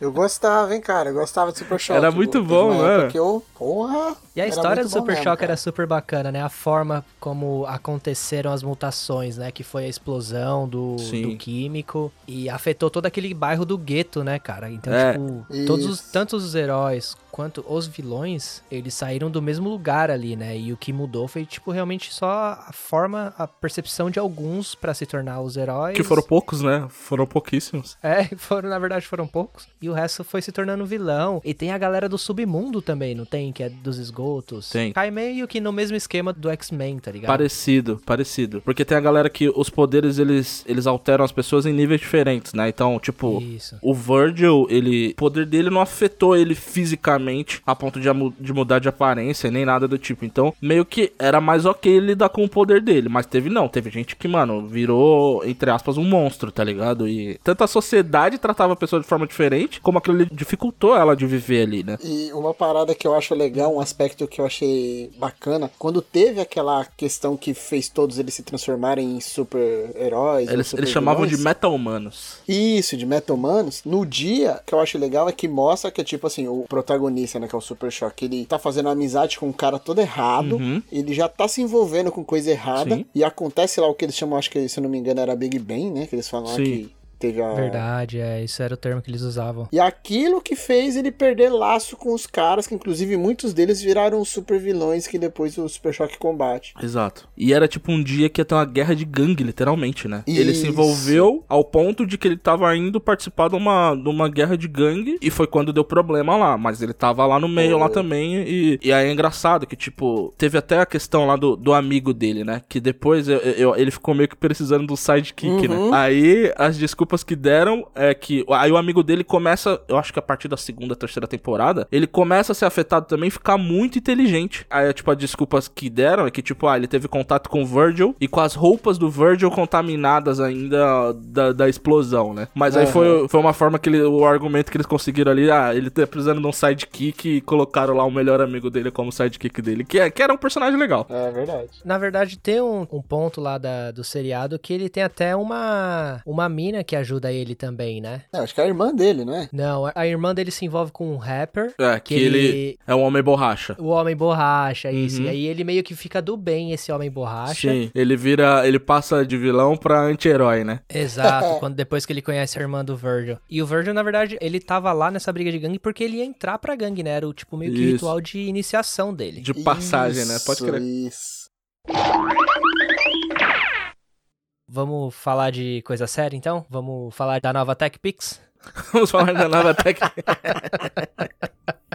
Eu gostava, hein, cara. Eu gostava de Super Choque. Era muito Teve bom, uma né? eu, porra. E a história do Super cara. era super bacana, né? A forma como aconteceram as mutações, né? Que foi a explosão do, do químico e afetou todo aquele bairro do gueto, né, cara? Então, É. tipo, todos os, tanto os heróis quanto os vilões, eles saíram do mesmo lugar ali, né? E o que mudou foi, tipo, realmente só a forma, a percepção de alguns pra se tornar os heróis. Que foram poucos, né? Foram pouquíssimos. É, foram, na verdade, foram poucos. E o resto foi se tornando vilão. E tem a galera do submundo também, não tem? Que é dos esgotos. Tem. Cai meio que no mesmo esquema do X-Men, tá ligado? Parecido, parecido. Porque tem a galera que os poderes eles, eles alteram as pessoas em níveis diferentes, né? Então, tipo, Isso. o Virgil, ele. O poder dele não afetou ele fisicamente a ponto de, de mudar de aparência, nem nada do tipo. Então, meio que era mais ok lidar com o poder dele. Mas teve não, teve gente que, mano, virou, entre aspas, um monstro, tá ligado? E tanto a sociedade tratava a pessoa de forma diferente, como aquilo dificultou ela de viver ali, né? E uma parada que eu acho legal, um aspecto que eu achei bacana, quando teve aquela questão que fez todos eles se transformarem em super-heróis. Eles, super eles chamavam de meta-humanos. Isso, de meta-humanos. No dia, que eu acho legal é que mostra que, tipo assim, o protagonista, né, que é o Super Choque, ele tá fazendo amizade com um cara todo errado, Uhum. ele já tá se envolvendo com coisa errada, Sim. e acontece lá o que eles chamam, acho que, se eu não me engano, era Big Bang, né, que eles falam Sim. que teve a... Verdade, é. Isso era o termo que eles usavam. E aquilo que fez ele perder laço com os caras, que inclusive muitos deles viraram os super vilões que depois o Super Choque combate. Exato. E era tipo um dia que ia ter uma guerra de gangue, literalmente, né? Ele se Isso. envolveu ao ponto de que ele tava indo participar de uma, de uma guerra de gangue e foi quando deu problema lá. Mas ele tava lá no meio, Foi. lá também. E, e aí é engraçado que, tipo, teve até a questão lá do, do amigo dele, né? Que depois eu- eu- ele ficou meio que precisando do sidekick, Uhum. né? Aí as desculpas que deram é que. Aí o amigo dele começa, eu acho que a partir da segunda, terceira temporada, ele começa a ser afetado também e ficar muito inteligente. Aí, tipo, as desculpas que deram é que, tipo, ah, ele teve contato com o Virgil e com as roupas do Virgil contaminadas ainda da, da explosão, né? Mas aí Aham. foi, foi uma forma que ele, o argumento que eles conseguiram ali, ah, ele tá precisando de um sidekick e colocaram lá o melhor amigo dele como sidekick dele, que, é, que era um personagem legal. É verdade. Na verdade, tem um, um ponto lá da- do seriado que ele tem até uma, uma mina que ajuda ele também, né? É, acho que é a irmã dele, não é? Não, a- irmã dele se envolve com um rapper. É, que, Que ele... ele- é um homem borracha. O Homem Borracha, isso. Uhum. E aí ele meio que fica do bem, esse Homem Borracha. Sim, ele vira, ele passa de vilão pra anti-herói, né? Exato, quando depois que ele conhece a irmã do Virgil. E o Virgil, na verdade, ele tava lá nessa briga de gangue porque ele ia entrar pra gangue, né? Era o tipo meio que Isso. ritual de iniciação dele. De passagem, né? Pode Isso, crer. Isso. Vamos falar de coisa séria então? Vamos falar da nova Tech Pix? Vamos falar da nova técnica.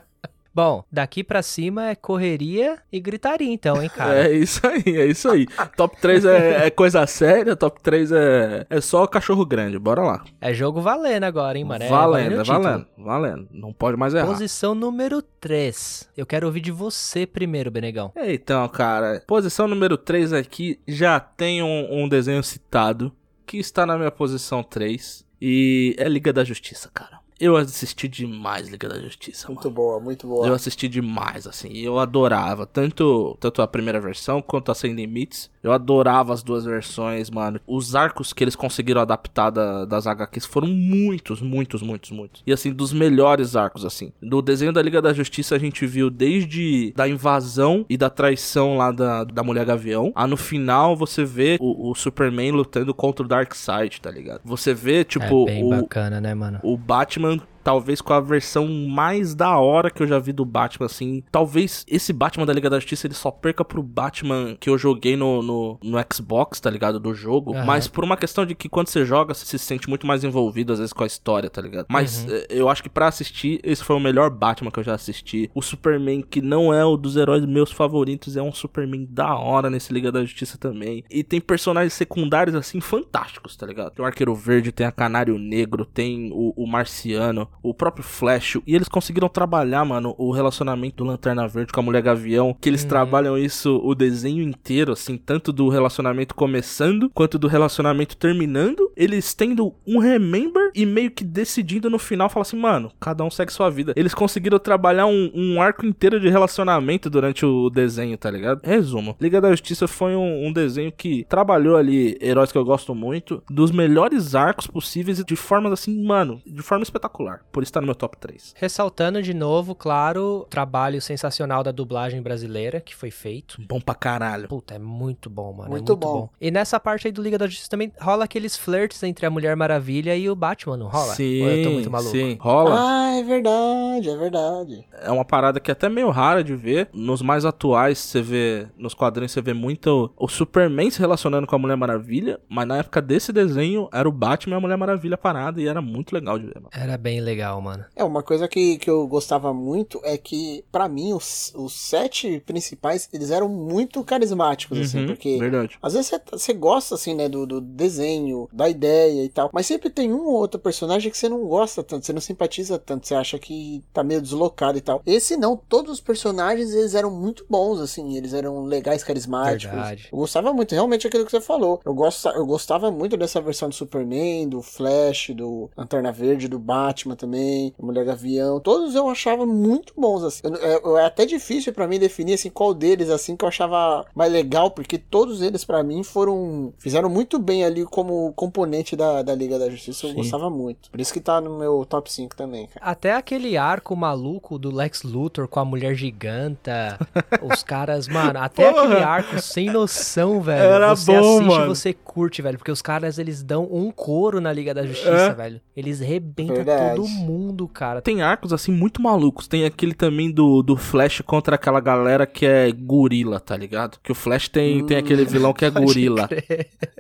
Bom, daqui pra cima é correria e gritaria então, hein, cara? É isso aí, é isso aí. Top 3 é, é coisa séria, top 3 é, é só cachorro grande. Bora lá. É jogo valendo agora, hein, mano? É valendo, é valendo, valendo. Não pode mais errar. Posição número 3. Eu quero ouvir de você primeiro, Benegão. Então, cara, posição número 3 aqui já tem um, um desenho citado que está na minha posição 3 e é Liga da Justiça, cara. Eu assisti demais Liga da Justiça, Muito mano. boa, muito boa. Eu assisti demais, assim, e eu adorava, tanto, tanto a primeira versão quanto a Sem Limites. Eu adorava as duas versões, mano. Os arcos que eles conseguiram adaptar da- das HQs foram muitos, muitos, muitos, muitos. E assim, dos melhores arcos, assim. No desenho da Liga da Justiça a gente viu desde da invasão e da traição lá da, da Mulher Gavião. Ah, no final você vê o, o Superman lutando contra o Darkseid, tá ligado? Você vê, tipo, é bem o, bacana, né, mano? o Batman, talvez com a versão mais da hora que eu já vi do Batman, assim. Talvez esse Batman da Liga da Justiça ele só perca pro Batman que eu joguei no, no, no Xbox, tá ligado? Do jogo. Aham. Mas por uma questão de que quando você joga, você se sente muito mais envolvido, às vezes, com a história, tá ligado? Mas eh, eu acho que pra assistir, esse foi o melhor Batman que eu já assisti. O Superman, que não é o dos heróis meus favoritos, é um Superman da hora nesse Liga da Justiça também. E tem personagens secundários, assim, fantásticos, tá ligado? Tem o Arqueiro Verde, tem a Canário Negro, tem o, o Marciano. O próprio Flash. E eles conseguiram trabalhar, mano, o relacionamento do Lanterna Verde com a Mulher Gavião. Que eles trabalham isso o desenho inteiro, assim, tanto do relacionamento começando quanto do relacionamento terminando. Eles tendo um remember e meio que decidindo no final, falar assim, mano, cada um segue sua vida. Eles conseguiram trabalhar um, um arco inteiro de relacionamento durante o desenho, tá ligado? Resumo: Liga da Justiça foi um, um desenho que trabalhou ali heróis que eu gosto muito, dos melhores arcos possíveis e de formas assim, mano, de forma espetacular. Por isso tá no meu top 3. Ressaltando de novo, claro, o trabalho sensacional da dublagem brasileira que foi feito. Bom pra caralho. Puta, é muito bom, mano. é Muito muito bom. bom. E nessa parte aí do Liga da Justiça também rola aqueles flirts entre a Mulher Maravilha e o Batman, não rola? Sim, Ou eu tô muito maluco? sim. Rola. Ah, é verdade, é verdade. É uma parada que é até meio rara de ver. Nos mais atuais, você vê. Nos quadrinhos, você vê muito o Superman se relacionando com a Mulher Maravilha. Mas na época desse desenho, era o Batman e a Mulher Maravilha parada. E era muito legal de ver, mano. Era bem legal, mano. É, uma coisa que, que eu gostava muito é que, pra mim, os, os sete principais, eles eram muito carismáticos, assim, Uhum, porque... Verdade. Às vezes você- você gosta, assim, né, do, do desenho, da ideia e tal, mas sempre tem um ou outro personagem que você não gosta tanto, você não simpatiza tanto, você acha que tá meio deslocado e tal. Esse não, todos os personagens, eles eram muito bons, assim, eles eram legais, carismáticos. Verdade. Eu gostava muito, realmente, aquilo que você falou. Eu, gosta, eu gostava muito dessa versão do Superman, do Flash, do Lanterna Verde, do Batman também, Mulher Gavião. Todos eu achava muito bons, assim. Eu- eu- é até difícil pra mim definir, assim, qual deles, assim, que eu achava mais legal, porque todos eles, pra mim, foram... Fizeram muito bem ali como componente da, da Liga da Justiça. Eu Sim. gostava muito. Por isso que tá no meu top 5 também, cara. Até aquele arco maluco do Lex Luthor com a mulher giganta, os caras, mano, até Porra! aquele arco sem noção, velho. Era você bom, assiste mano. você curte, velho, porque os caras eles dão um couro na Liga da Justiça, É. velho. Eles rebentam todo mundo, cara. Tem arcos assim muito malucos. Tem aquele também do, do Flash contra aquela galera que é gorila, tá ligado? Que o Flash tem, tem aquele vilão que é gorila.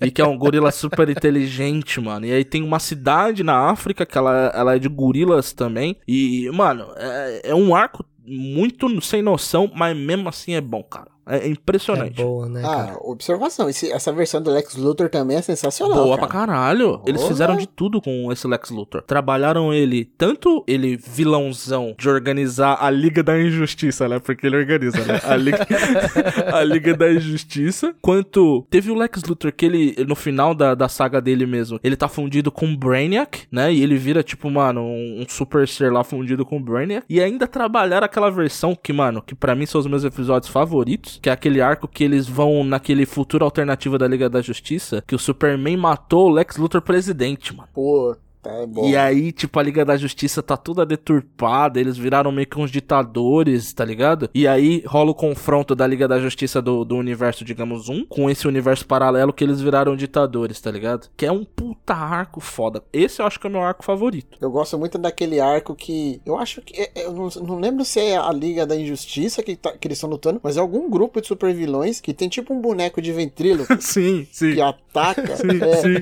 E que é um gorila super inteligente, mano. E aí tem uma cidade na África que ela, ela é de gorilas também. E, mano, é, é um arco muito sem noção, mas mesmo assim é bom, cara. É É impressionante. boa, né, cara? Ah, observação. Esse- essa versão do Lex Luthor também é sensacional, Boa cara. pra caralho. Eles fizeram de tudo com esse Lex Luthor. Trabalharam ele, tanto ele vilãozão de organizar a Liga da Injustiça, né? Porque ele organiza, né? A Liga, a Liga da Injustiça. Quanto teve o Lex Luthor que ele, no final da, da saga dele mesmo, ele tá fundido com Brainiac, né? E ele vira, tipo, mano, um, um super ser lá fundido com Brainiac. E ainda trabalharam aquela versão que, mano, que pra mim são os meus episódios favoritos, que é aquele arco que eles vão naquele futuro alternativo da Liga da Justiça, que o Superman matou o Lex Luthor presidente, mano. Pô, tá é bom. E aí, tipo, a Liga da Justiça tá toda deturpada, eles viraram meio que uns ditadores, tá ligado? E aí rola o confronto da Liga da Justiça do, do universo, digamos, um, com esse universo paralelo que eles viraram ditadores, tá ligado? Que é um puta arco foda. Esse eu acho que é o meu arco favorito. Eu gosto muito daquele arco que. Eu acho que. é- é- Eu não, não lembro se é a Liga da Injustiça que, tá- que eles estão lutando, mas é algum grupo de super vilões que tem tipo um boneco de ventríloco sim, sim. que ataca. Sim, é. sim.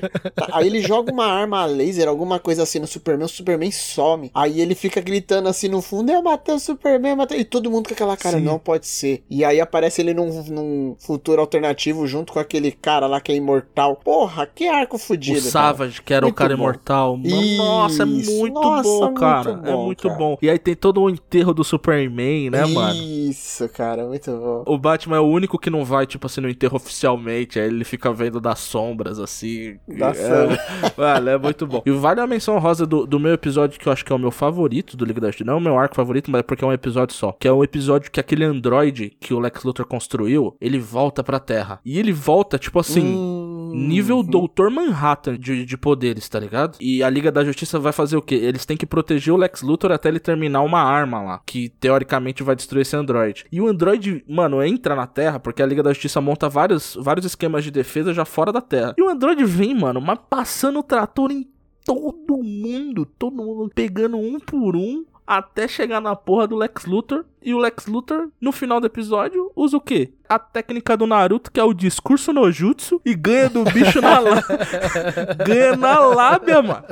Aí ele joga uma arma laser, alguma coisa assim no Superman, o Superman some. Aí ele fica gritando assim no fundo: Eu matei o Superman, matei. E todo mundo com aquela cara, Sim. não pode ser. E aí aparece ele num, num futuro alternativo junto com aquele cara lá que é imortal. Porra, que arco O fudido. cara. Savage, que era o Muito cara bom. imortal. Mano, Nossa, é Isso. muito Nossa, bom, muito cara. é bom, muito cara. bom. E aí tem todo o enterro do Superman, né, mano? Isso, cara, muito bom. O Batman é o único que não vai, tipo assim, no enterro oficialmente. Aí ele fica vendo das sombras, assim. Da é, sombra. Mano, é muito bom. E vale a menção rosa do, do meu episódio, que eu acho que é o meu favorito do Liga da Justiça. Não é o meu arco favorito, mas é porque é um episódio só. Que é o episódio que aquele androide que o Lex Luthor construiu, ele volta pra Terra. E ele volta, tipo assim... Hum, Nível Doutor Manhattan de, de poderes, tá ligado? E a Liga da Justiça vai fazer o quê? Eles têm que proteger o Lex Luthor até ele terminar uma arma lá, que teoricamente vai destruir esse androide. E o androide, mano, entra na Terra porque a Liga da Justiça monta vários, vários esquemas de defesa já fora da Terra. E o androide vem, mano, mas passando o trator em todo mundo, todo mundo pegando um por um. Até chegar na porra do Lex Luthor. E o Lex Luthor, no final do episódio, usa o quê? A técnica do Naruto, que é o discurso no jutsu, e ganha do bicho na lábia. ganha na lábia, mano.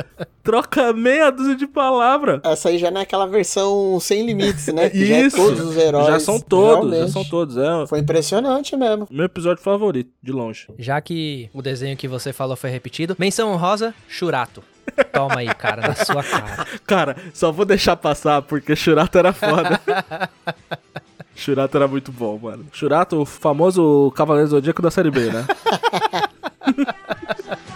Troca meia dúzia de palavra. Essa aí já não é aquela versão sem limites, né? Que já é Isso. todos os heróis. Já são todos, já realmente. são todos. É Foi impressionante mesmo. meu episódio favorito, de longe. Já que o desenho que você falou foi repetido, menção honrosa, Churato. Toma aí, cara, na sua cara. Cara, só vou deixar passar porque Churato era foda. Churato era muito bom, mano. Churato, o famoso Cavaleiro Zodíaco da série B, né?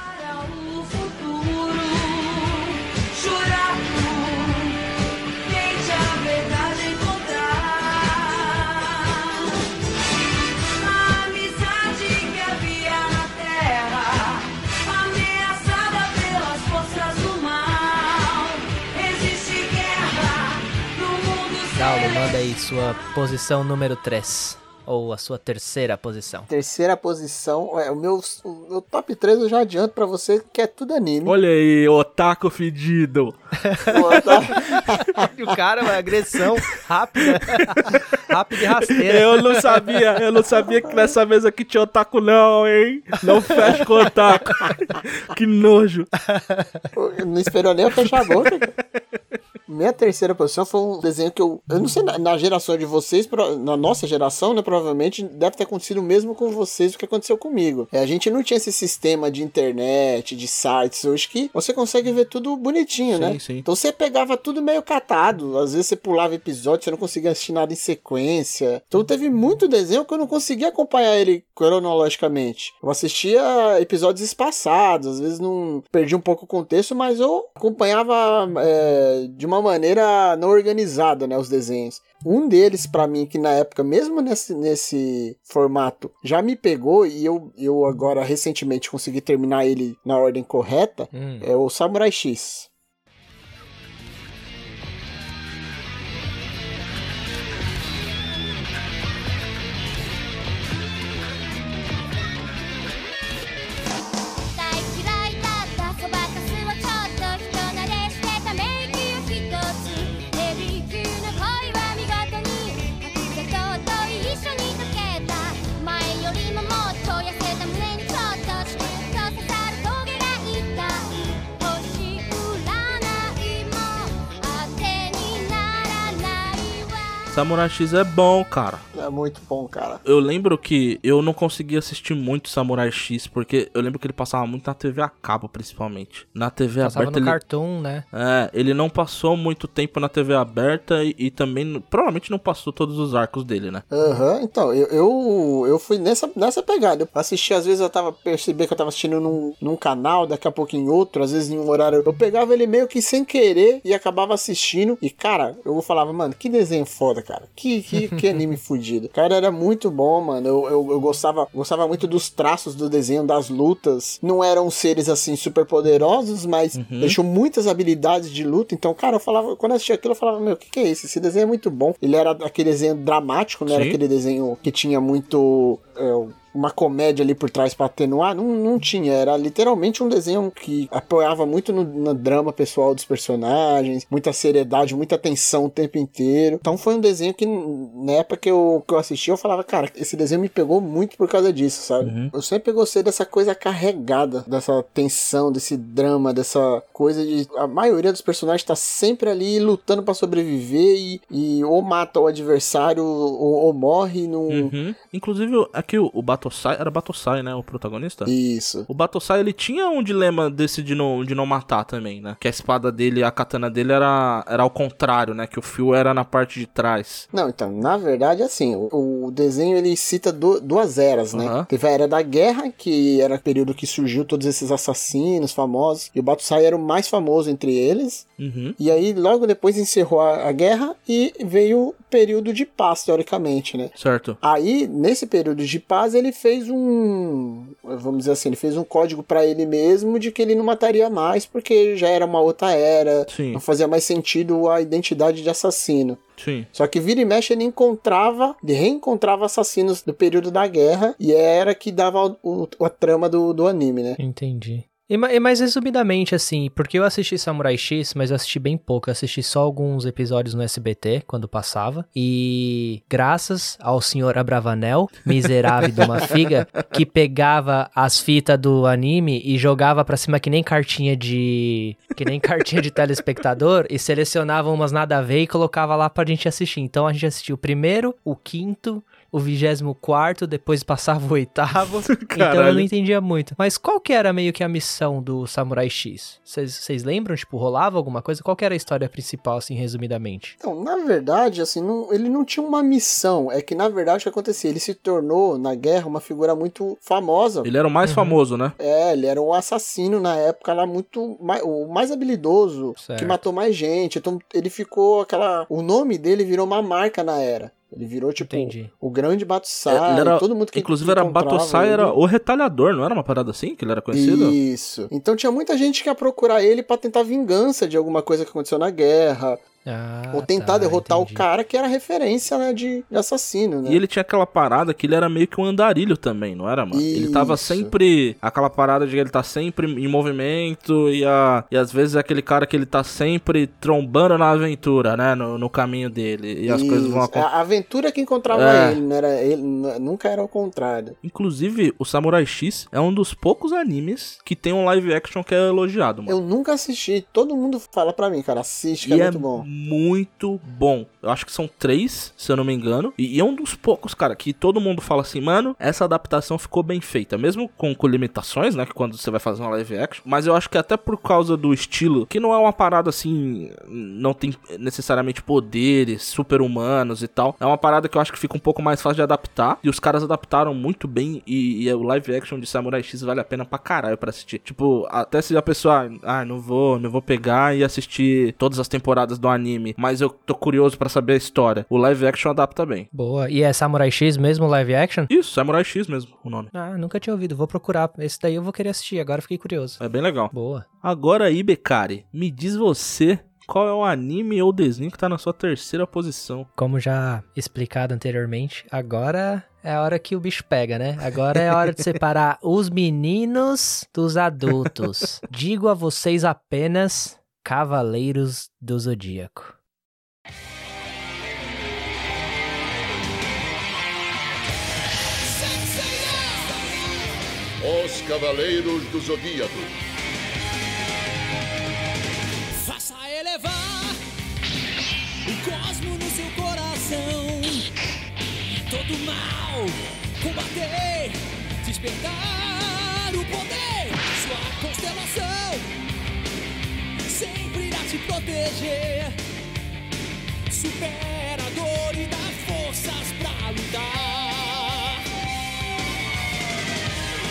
aí sua posição número 3. Ou a sua terceira posição. Terceira posição, é, o meu, o meu top 3 eu já adianto pra você que é tudo anime. Olha aí, otaku fedido. Pô, tá- E o cara, uma agressão rápida. rápida e rasteira. Eu não sabia, eu não sabia que nessa mesa aqui tinha otaku não, hein? Não fecha com otaku. Que nojo. Não esperou nem eu fechar a boca. Minha terceira posição foi um desenho que eu. Eu não sei, na, na geração de vocês, na nossa geração, né? Provavelmente deve ter acontecido o mesmo com vocês o que aconteceu comigo. É, a gente não tinha esse sistema de internet, de sites hoje que você consegue ver tudo bonitinho, né? Sim, sim. Então você pegava tudo meio catado. Às vezes você pulava episódio, você não conseguia assistir nada em sequência. Então teve muito desenho que eu não conseguia acompanhar ele cronologicamente. Eu assistia episódios espaçados, às vezes não perdi um pouco o contexto, mas eu acompanhava é, de uma maneira não organizada, né, os desenhos. Um deles, pra mim, que na época, mesmo nesse, nesse formato, já me pegou e eu, eu agora recentemente consegui terminar ele na ordem correta, Hum. é o Samurai X.「Samurai X é bom, cara. É muito bom, cara. Eu lembro que eu não conseguia assistir muito Samurai X, porque eu lembro que ele passava muito na TV a cabo, principalmente. Na TV Passava aberta no ele... Cartoon, né? É, ele não passou muito tempo na TV aberta e, e também provavelmente não passou todos os arcos dele, né? Aham, então, eu, eu, eu fui nessa, nessa pegada. Eu assisti, às vezes eu tava percebendo que eu tava assistindo num, num canal, daqui a pouco em outro, às vezes em um horário. Eu pegava ele meio que sem querer e acabava assistindo. E, cara, eu falava, mano, que desenho foda, cara. Que, que, que anime fudido. Cara, era muito bom, mano. Eu, eu, eu gostava, gostava muito dos traços do desenho, das lutas. Não eram seres assim super poderosos, mas deixou muitas habilidades de luta. Então, cara, eu falava, quando eu assistia aquilo, eu falava, meu, o que, que é isso? Esse desenho é muito bom. Ele era aquele desenho dramático, não era Sim. aquele desenho que tinha muito. é, uma comédia ali por trás pra atenuar, não, não tinha. Era literalmente um desenho que apoiava muito no, no drama pessoal dos personagens, muita seriedade, muita tensão o tempo inteiro. Então foi um desenho que, na época que eu, que eu assisti, eu falava, cara, esse desenho me pegou muito por causa disso, sabe? Eu sempre gostei dessa coisa carregada, dessa tensão, desse drama, dessa coisa de. A maioria dos personagens tá sempre ali lutando pra sobreviver e, e ou mata o adversário ou, ou morre num. Uhum. Inclusive, aqui o, o Batosai, era Batosai, né, o protagonista? Isso. O Batosai, ele tinha um dilema desse de não, de não matar também, né? Que a espada dele, a katana dele era, era ao contrário, né? Que o fio era na parte de trás. Não, então, na verdade, assim, o, o desenho ele cita du- duas eras, né? Aham. Teve a era da guerra, que era o período que surgiu todos esses assassinos famosos, e o Batusai era o mais famoso entre eles. Uhum. E aí, logo depois encerrou a, a guerra e veio o período de paz, teoricamente, né? Certo. Aí, nesse período de paz, ele fez um. Vamos dizer assim, ele fez um código pra ele mesmo de que ele não mataria mais, porque já era uma outra era, Sim. não fazia mais sentido a identidade de assassino. Sim. Só que vira e mexe ele encontrava, ele reencontrava assassinos do período da guerra e era que dava o, o- a trama do, do anime, né? Entendi. E, e mais resumidamente, assim, porque eu assisti Samurai X, mas eu assisti bem pouco. Eu assisti só alguns episódios no SBT, quando passava. E graças ao senhor Abravanel, miserável de uma figa, que pegava as fitas do anime e jogava pra cima que nem cartinha de... Que nem cartinha de telespectador e selecionava umas nada a ver e colocava lá pra gente assistir. Então a gente assistiu o primeiro, o quinto, o vigésimo quarto, depois passava o oitavo. então eu não entendia muito. Mas qual que era meio que a missão do Samurai X? Vocês vocês lembram? Tipo, rolava alguma coisa? Qual que era a história principal, assim, resumidamente? Então, na verdade, assim, não- ele não tinha uma missão. É que, na verdade, o que acontecia? Ele se tornou, na guerra, uma figura muito famosa. Ele era o mais famoso, né? É, ele era um assassino na época lá muito mai- o mais habilidoso, Certo. que matou mais gente. Então ele ficou aquela, o nome dele virou uma marca na era. Ele virou tipo Entendi. o grande Batsai, Ele era- todo mundo que Inclusive que era ele. era o retalhador, não era uma parada assim que ele era conhecido? Isso. Então tinha muita gente que ia procurar ele pra tentar vingança de alguma coisa que aconteceu na guerra, Ah, ou tentar tá, derrotar entendi. o cara que era referência né, de, assassino, né? E ele tinha aquela parada que ele era meio que um andarilho também, não era, mano? Ele tava Isso. sempre. Aquela parada de ele tá sempre em movimento e, a, e às vezes é aquele cara que ele tá sempre trombando na aventura, né? No, no caminho dele. E as coisas vão Isso. acontecendo. A aventura que encontrava É. ele, não era ele, nunca era o contrário. Inclusive, o Samurai X é um dos poucos animes que tem um live action que é elogiado, mano. Eu nunca assisti, todo mundo fala pra mim, cara, assiste, que E é é muito bom. Muito bom. Eu acho que são três, se eu não me engano. E, e é um dos poucos, cara, que todo mundo fala assim, mano, essa adaptação ficou bem feita. Mesmo com, com limitações, né? Que quando você vai fazer uma live action. Mas eu acho que até por causa do estilo, que não é uma parada assim. Não tem necessariamente poderes super-humanos e tal. É uma parada que eu acho que fica um pouco mais fácil de adaptar. E os caras adaptaram muito bem. E, e o live action de Samurai X vale a pena pra caralho pra assistir. Tipo, até se a pessoa. Ah, não vou, não vou pegar e assistir todas as temporadas do anime. Mas eu tô curioso pra saber a história. O live action adapta bem. Boa. E é Samurai X mesmo, live action? Isso, Samurai X mesmo, o nome. Ah, nunca tinha ouvido. Vou procurar. Esse daí eu vou querer assistir. Agora fiquei curioso. É bem legal. Boa. Agora aí, Becari, me diz você qual é o anime ou desenho que tá na sua terceira posição. Como já explicado anteriormente, agora é a hora que o bicho pega, né? Agora é a hora de separar os meninos dos adultos. Digo a vocês apenas Cavaleiros do Zodíaco. Os Cavaleiros do Zodíaco. Faça elevar o cosmo no seu coração. Todo mal combater, despertar o poder. Sua constelação sempre irá te proteger. Supera a dor e dá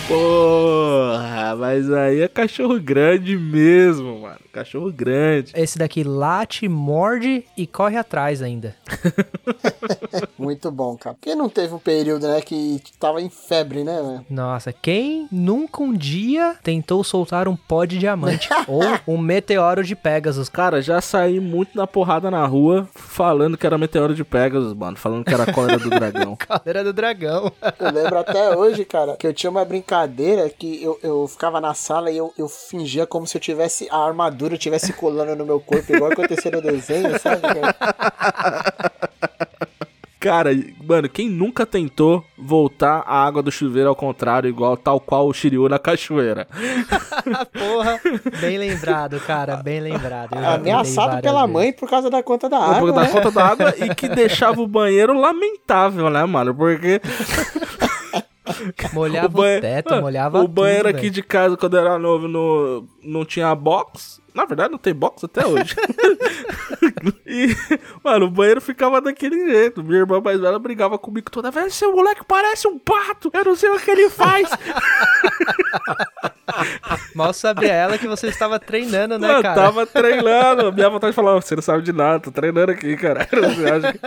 Porra, mas aí é cachorro grande mesmo, mano. Cachorro grande. Esse daqui late, morde e corre atrás ainda. Muito bom, cara. Quem não teve um período, né, que tava em febre, né, velho? Nossa, quem nunca um dia tentou soltar um pó de diamante ou um meteoro de Pegasus? Cara, já saí muito na porrada na rua falando que era meteoro de Pegasus, mano. Falando que era a cólera do dragão. Cavaleira do Dragão. Eu lembro até hoje, cara, que eu tinha uma brincadeira que eu, eu ficava na sala e eu, eu fingia como se eu tivesse a armadura tivesse colando no meu corpo, igual acontecia no desenho, sabe? cara? Cara, mano, quem nunca tentou voltar a água do chuveiro ao contrário, igual tal qual o Shiryu na cachoeira? Porra, bem lembrado, cara, bem lembrado. Eu Ameaçado pela vezes. mãe por causa da conta da água. pouco da né? conta da água e que deixava o banheiro lamentável, né, mano? Porque Molhava o, banhe- teto, Ah, molhava O banheiro tudo, aqui velho. de casa, quando eu era novo, no, não tinha box. Na verdade, não tem box até hoje. e, mano, o banheiro ficava daquele jeito. Minha irmã mais velha brigava comigo toda vez. Esse moleque parece um pato. Eu não sei o que ele faz. Mal sabia ela que você estava treinando, né, eu cara? tava treinando. Minha vontade de falar, você não sabe de nada, tô treinando aqui, cara. Você acha que...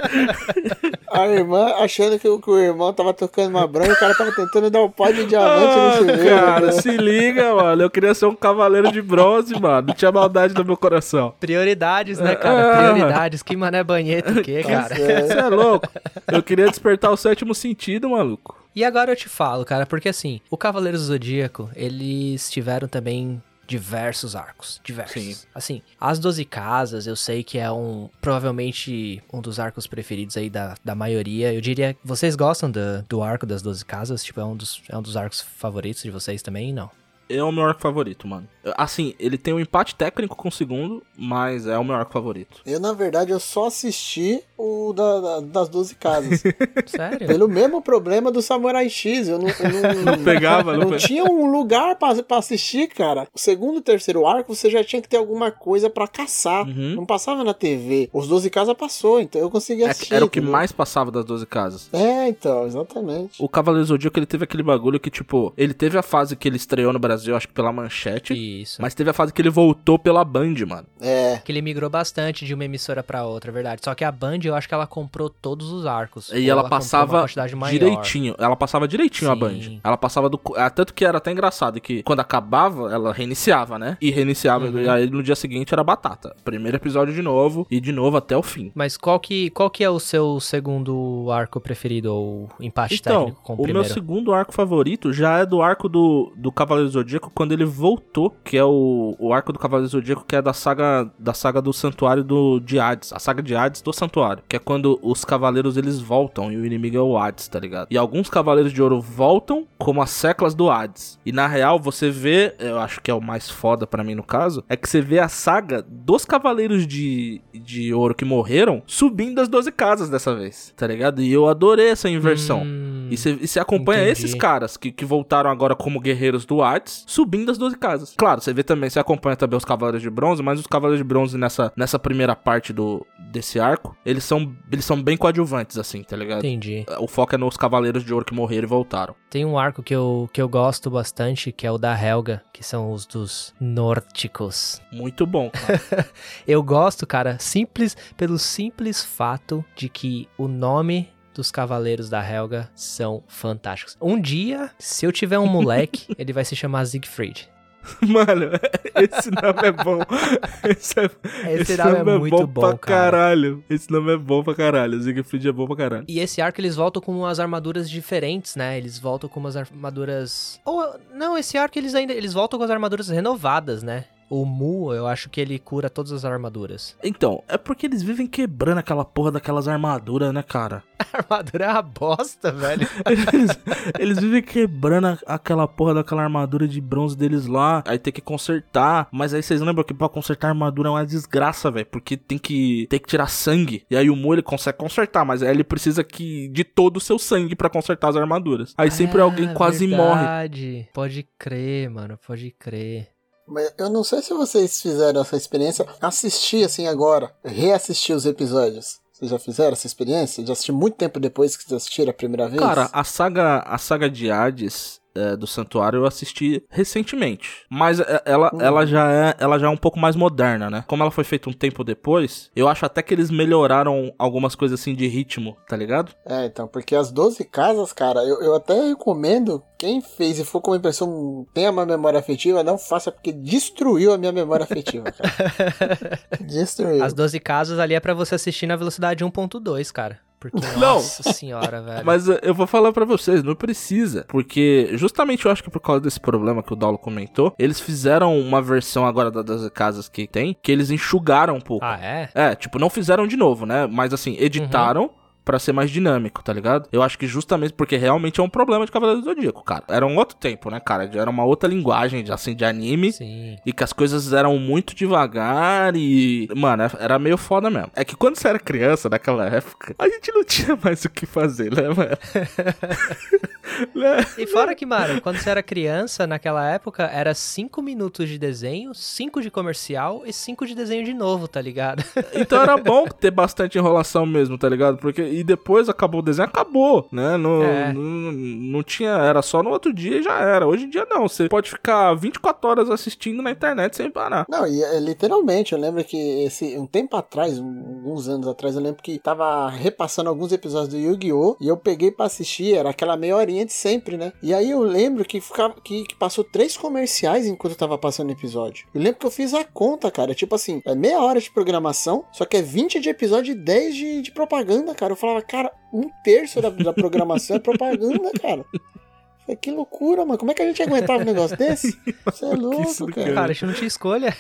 A irmã achando que o, que o irmão tava tocando uma branca, o cara tava tentando dar um pó de diamante Ah, no chuveiro. cara, né? se liga, mano. Eu queria ser um cavaleiro de bronze, mano. Não tinha maldade no meu coração. Prioridades, né, cara? Ah. Prioridades. Que mané banheta o quê, cara? certo. Você é louco? Eu queria despertar o sétimo sentido, maluco. E agora eu te falo, cara, porque assim, o Cavaleiro do Zodíaco, eles tiveram também diversos arcos, diversos. Sim. Assim, as Doze Casas, eu sei que é um, provavelmente um dos arcos preferidos aí da, da maioria. Eu diria, vocês gostam do, do arco das Doze Casas? Tipo, é um, dos, é um dos arcos favoritos de vocês também? Não. É o meu arco favorito, mano. Assim, ele tem um empate técnico com o segundo, mas é o meu arco favorito. Eu, na verdade, eu só assisti o da, da- das 12 casas. Sério? Pelo mesmo problema do Samurai X. Eu não, eu não, Não pegava, não não pegava. tinha um lugar pra, pra assistir, cara. O segundo e terceiro arco, você já tinha que ter alguma coisa pra caçar. Uhum. Não passava na TV. Os 12 casas passou, então eu conseguia É assistir. que era o que entendeu? mais passava das 12 casas. É, então, exatamente. O Cavaleiro Zodíaco, ele teve aquele bagulho que, tipo, ele teve a fase que ele estreou no Brasil, acho que pela manchete, Isso. mas teve a fase que ele voltou pela Band, mano. É. Que ele migrou bastante de uma emissora pra outra, é verdade. Só que a Band, eu acho que ela comprou todos os arcos. E ela, comprou passava direitinho. Ela passava direitinho a Sim. Band. Ela passava do. ah, Tanto que era até engraçado que quando acabava, ela reiniciava, né? E reiniciava. Uhum. E aí no dia seguinte era batata. Primeiro episódio de novo e de novo até o fim. Mas qual que, qual que é o seu segundo arco preferido ou empate Então, técnico com o, o meu primeiro? segundo arco favorito já é do arco do, do Cavaleiro Zodíaco quando ele voltou, que é o, o arco do Cavaleiro Zodíaco que é da saga da saga do Santuário do de Hades, a saga de Hades do Santuário, que é quando os cavaleiros eles voltam e o inimigo é o Hades, tá ligado? E alguns cavaleiros de ouro voltam como as seclas do Hades. E na real você vê, eu acho que é o mais foda pra mim no caso, é que você vê a saga dos cavaleiros de, de ouro que morreram subindo as 12 casas dessa vez, tá ligado? E eu adorei essa inversão. Hum, E você acompanha entendi. esses caras que, que voltaram agora como guerreiros do Hades, subindo as 12 casas. Claro, você vê também, você acompanha também os Cavaleiros de Bronze, mas os Cavaleiros de Bronze nessa, nessa primeira parte do, desse arco, eles são, eles são bem coadjuvantes, assim, tá ligado? Entendi. O foco é nos Cavaleiros de Ouro que morreram e voltaram. Tem um arco que eu, que eu gosto bastante, que é o da Helga, que são os dos nórdicos. Muito bom, cara. Eu gosto, cara, simples pelo simples fato de que o nome dos cavaleiros da Helga são fantásticos. Um dia, se eu tiver um moleque, ele vai se chamar Siegfried. Mano, esse nome é bom. Esse, é, Esse nome é muito bom, pra cara. caralho. Esse nome é bom pra caralho. Siegfried é bom pra caralho. E esse arco eles voltam com umas armaduras diferentes, né? Eles voltam com umas armaduras. Ou não, esse arco eles ainda eles voltam com as armaduras renovadas, né? O Mu, eu acho que ele cura todas as armaduras. Então, é porque eles vivem quebrando aquela porra daquelas armaduras, né, cara? A armadura é uma bosta, velho. Eles, eles vivem quebrando aquela porra daquela armadura de bronze deles lá. Aí tem que consertar. Mas aí vocês lembram que pra consertar a armadura é uma desgraça, velho. Porque tem que, tem que tirar sangue. E aí o Mu ele consegue consertar. Mas aí ele precisa que de todo o seu sangue pra consertar as armaduras. Aí sempre alguém quase morre. Ah, verdade. Pode crer, mano, pode crer. Mas eu não sei se vocês fizeram essa experiência. Assistir assim agora, reassistir os episódios. Vocês já fizeram essa experiência? De assistir muito tempo depois que vocês assistiram a primeira vez? Cara, a saga, a saga de Hades é, do Santuário eu assisti recentemente. Mas é, ela, Hum. ela, já é, ela já é um pouco mais moderna, né? Como ela foi feita um tempo depois, eu acho até que eles melhoraram algumas coisas assim de ritmo, tá ligado? É, então, porque as 12 casas, cara, eu, eu até recomendo, quem fez e for com impressão, tenha uma memória afetiva, não faça, porque destruiu a minha memória afetiva, cara. destruiu. As 12 casas ali é pra você assistir na velocidade 1.2, cara. Porque, Não. nossa senhora, velho. Mas eu vou falar pra vocês, não precisa. Porque justamente eu acho que por causa desse problema que o Daulo comentou, eles fizeram uma versão agora da- das casas que tem, que eles enxugaram um pouco. Ah, é? É, tipo, não fizeram de novo, né? Mas assim, editaram pra ser mais dinâmico, tá ligado? Eu acho que justamente porque realmente é um problema de Cavaleiro do Zodíaco, cara. Era um outro tempo, né, cara? Era uma outra linguagem, assim, de anime. Sim. E que as coisas eram muito devagar e. Mano, é- era meio foda mesmo. É que quando você era criança, naquela época, a gente não tinha mais o que fazer, né, mano? Né? E fora que, mano, quando você era criança, naquela época, era 5 minutos de desenho, 5 de comercial e 5 de desenho de novo, tá ligado? Então era bom ter bastante enrolação mesmo, tá ligado? Porque e depois acabou o desenho, acabou, né? Não, É. não, não tinha, era só no outro dia e já era. Hoje em dia não, você pode ficar 24 horas assistindo na internet sem parar. Não, e é, literalmente, eu lembro que esse um tempo atrás, um- alguns anos atrás, eu lembro que tava repassando alguns episódios do Yu-Gi-Oh! e eu peguei pra assistir, era aquela meia horinha de sempre, né? E aí eu lembro que, ficava, que, que passou três comerciais enquanto eu tava passando o episódio. Eu lembro que eu fiz a conta, cara, tipo assim, é meia hora de programação, só que é 20 de episódio e 10 de, de propaganda, cara. Eu falava, cara, um terço da, da programação é propaganda, cara. Falei, Que loucura, mano. Como é que a gente aguentava um negócio desse? Você é louco, cara. Cara, a gente não tinha escolha.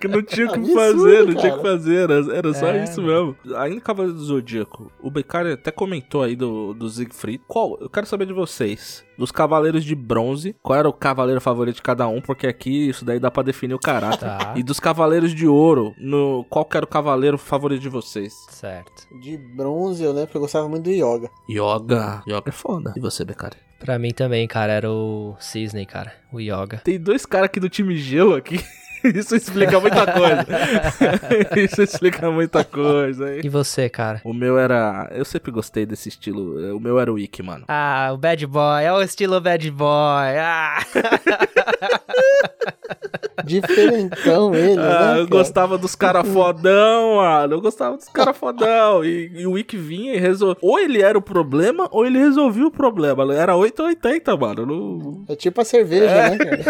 que não tinha o que Absurdo, fazer, não tinha o que fazer, era, era só É, isso mesmo. Ainda Cavaleiro do Zodíaco, o Beccari até comentou aí do, do Siegfried. Qual? Eu quero saber de vocês. Dos Cavaleiros de Bronze, qual era o cavaleiro favorito de cada um? Porque aqui isso daí dá pra definir o caráter. Tá. E dos Cavaleiros de Ouro, no, qual que era o cavaleiro favorito de vocês? Certo. De bronze, eu lembro que eu gostava muito do Yoga. Yoga. Yoga é foda. E você, Beccari? Pra mim também, cara, era o Cisne, cara. O Yoga. Tem dois caras aqui do time gelo aqui. Isso explica muita coisa. Isso explica muita coisa, hein? E você, cara? O meu era. Eu sempre gostei desse estilo. O meu era o Wiki, mano. Ah, o Bad Boy. É o estilo Bad Boy. Ah. Diferentão ele, né? Ah, eu cara? gostava dos caras fodão, mano. Eu gostava dos caras fodão. E, e o Wiki vinha e resolvia. Ou ele era o problema, ou ele resolvia o problema. Era 8 ou 80, mano. Não... É tipo a cerveja, né, cara?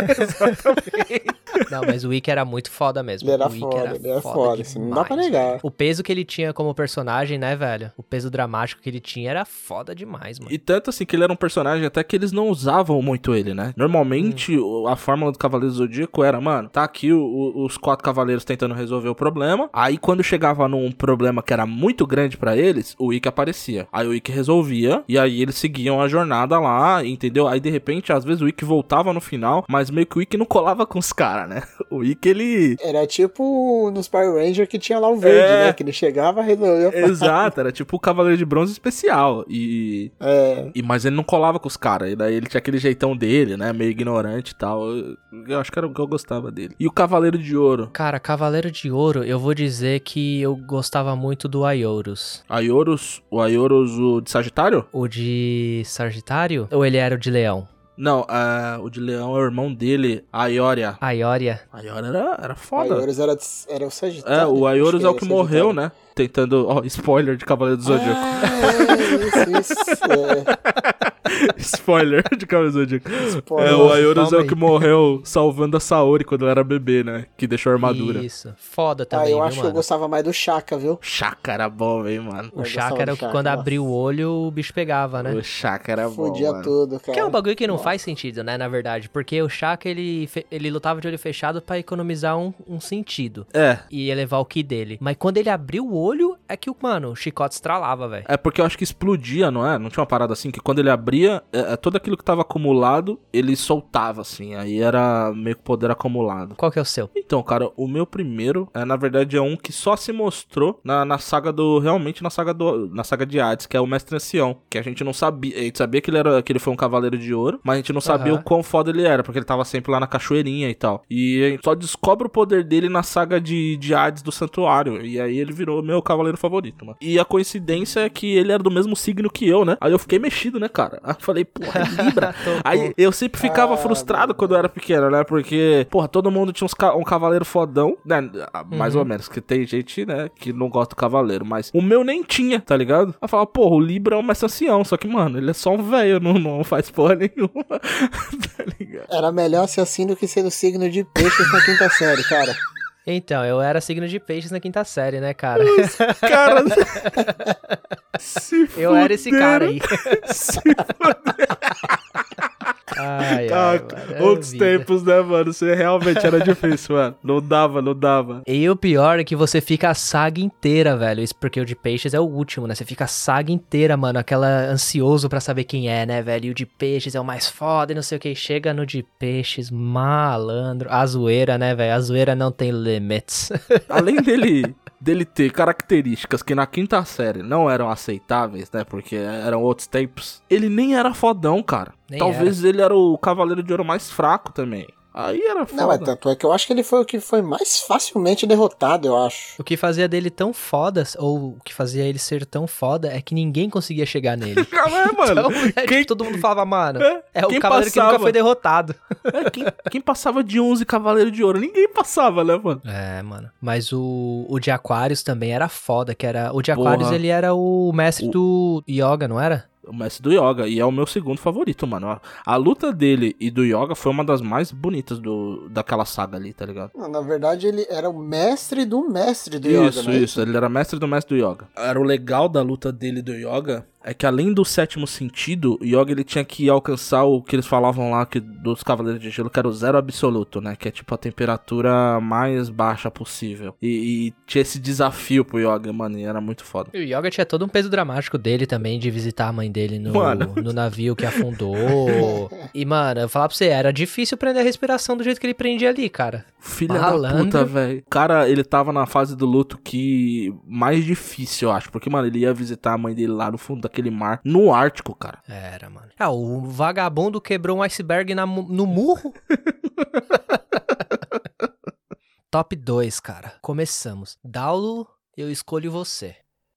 Não, mas o Wick era muito foda mesmo. Ele era o Wick foda, ele era foda, assim, não dá pra negar. velho. O peso que ele tinha como personagem, né, velho? O peso dramático que ele tinha era foda demais, mano. E tanto assim que ele era um personagem até que eles não usavam muito ele, né? Normalmente o- a fórmula do Cavaleiro Zodíaco era, mano, tá aqui o- o- os quatro cavaleiros tentando resolver o problema. Aí quando chegava num problema que era muito grande pra eles, o Ikki aparecia. Aí o Ikki resolvia e aí eles seguiam a jornada lá, entendeu? Aí de repente, às vezes o Ikki voltava no final, mas meio que o Ikki não colava com os caras, né? O Ikki ele Era tipo nos Power Rangers que tinha lá o verde, É. né? Que ele chegava e resolvia. Exato, era tipo o Cavaleiro de Bronze especial. E É, E, mas ele não colava com os caras. E daí ele tinha aquele jeitão dele, né? Meio ignorante e tal. Eu, eu acho que era o que eu gostava dele. E o Cavaleiro de Ouro? Cara, Cavaleiro de Ouro, eu vou dizer que eu gostava muito do Aiorus. Aioros, o Aioros, o de Sagitário? O de Sagitário? Ou ele era o de Leão? Não, é, o de Leão é o irmão dele, a Aioria. Aioria. A Aioria era, era o foda. Aioros era, era o Sagitário. É, o Aioros Acho é o que morreu, né? Tentando. Ó, spoiler de Cavaleiro do Zodíaco. Ah, é, isso, isso. É. spoiler de Cavaleiro Zodíaco. Spoiler. É, o Aioros é o que morreu salvando a Saori quando ela era bebê, né? Que deixou a armadura. Isso. Foda Ah, também, eu viu, acho que eu mano? gostava mais do Chaka, viu? Chaka era bom, hein, mano. O Chaka era o que Chaka, quando nossa. abria o olho, o bicho pegava, né? O Chaka era bom. Fudia mano. tudo, cara. Que é um bagulho que não faz sentido, né, na verdade. Porque o Chaka, ele, ele lutava de olho fechado pra economizar um, um sentido. É, E elevar o ki dele. Mas quando ele abriu o olho, é que, o mano, o chicote estralava, velho. É porque eu acho que explodia, não é? Não tinha uma parada assim que quando ele abria, é, é, todo aquilo que tava acumulado, ele soltava, assim. Aí era meio que poder acumulado. Qual que é o seu? Então, cara, o meu primeiro, é, na verdade, é um que só se mostrou na, na saga do. Realmente na saga do. Na saga de Hades, que é o Mestre Ancião. Que a gente não sabia. A gente sabia que ele, era, que ele foi um cavaleiro de ouro, mas a gente não sabia Aham. o quão foda ele era, porque ele tava sempre lá na cachoeirinha e tal. E a gente só descobre o poder dele na saga de, de Hades do Santuário. E aí ele virou meu cavaleiro favorito, mano. E a coincidência é que ele era do mesmo signo que eu, né? Aí eu fiquei mexido, né, cara? Aí eu falei, porra, é Libra. aí eu sempre ficava Ah, frustrado quando eu era pequeno, né? Porque, porra, todo mundo tinha uns ca- um cavaleiro fodão, né? Mais ou menos, que tem gente, né, que não gosta do cavaleiro, mas o meu nem tinha, tá ligado? Eu falava, porra, o Libra é um mestre ancião, só que, mano, ele é só um velho, não, não faz porra nenhuma, tá ligado? Era melhor ser assim do que ser do signo de peixes na quinta série, cara. Então, eu era signo de peixes na quinta série, né, cara? Cara, se eu era esse cara aí. Se Ai, ai, Ah, é outros tempos, né, mano? Você realmente era difícil, mano. Não dava, não dava. E o pior é que você fica a saga inteira, velho. Isso porque o de peixes é o último, né? Você fica a saga inteira, mano. Aquela ansioso pra saber quem é, né, velho? E o de peixes é o mais foda e não sei o que. Chega no de peixes, malandro. A zoeira, né, velho? A zoeira não tem limites. Além dele, dele ter características que na quinta série não eram aceitáveis, né? Porque eram outros tempos. Ele nem era fodão, cara. Nem Talvez ele era o cavaleiro de ouro mais fraco também. Aí era foda. Não, mas tanto é que eu acho que ele foi o que foi mais facilmente derrotado, eu acho. o que fazia dele tão foda, ou o que fazia ele ser tão foda, é que ninguém conseguia chegar nele. Não é, mano? Então, é, tipo, Quem- todo mundo falava, mano, É, é, o cavaleiro que passava- nunca foi derrotado. É, quem, quem passava de 11 cavaleiros de ouro? Ninguém passava, né, mano? É, mano. Mas o, o de Aquários também era foda, que era... O de Aquários, Porra. ele era o mestre O- do Yoga, não era? O mestre do Yoga. E é o meu segundo favorito, mano. A, luta dele e do Yoga foi uma das mais bonitas do, daquela saga ali, tá ligado? Não, na verdade, ele era o mestre do mestre do Yoga, Isso, né? isso. Ele era mestre do mestre do Yoga. Era o legal da luta dele do Yoga. É que além do sétimo sentido, o Yoga ele tinha que alcançar o que eles falavam lá que dos Cavaleiros de Gelo, que era o zero absoluto, né? Que é tipo a temperatura mais baixa possível. E, e tinha esse desafio pro Yoga, mano, e era muito foda. E o Yoga tinha todo um peso dramático dele também, de visitar a mãe dele no, no navio que afundou. e, mano, eu falar pra você, era difícil prender a respiração do jeito que ele prendia ali, cara. Filha da Malandro. puta, velho. O cara, ele tava na fase do luto que mais difícil, eu acho. Porque, mano, ele ia visitar a mãe dele lá no fundo daquele mar, no Ártico, cara. Era, mano. Ah, o vagabundo quebrou um iceberg na no murro? Top 2, cara. Começamos. Daulo, eu escolho você.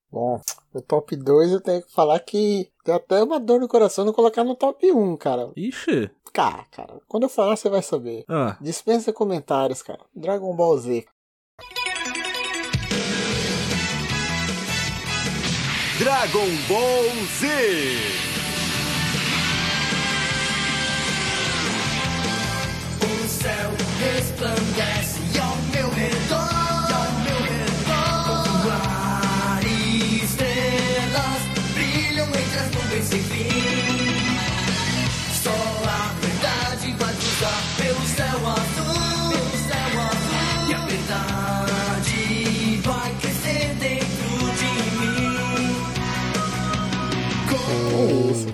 Bom, o top 2 eu tenho que falar que tem até uma dor no coração não colocar no top 1, cara. Ixi. Cara, cara, quando eu falar você vai saber. Ah, Dispensa comentários, cara. Dragon Ball Z. Dragon Ball Z. O céu resplandece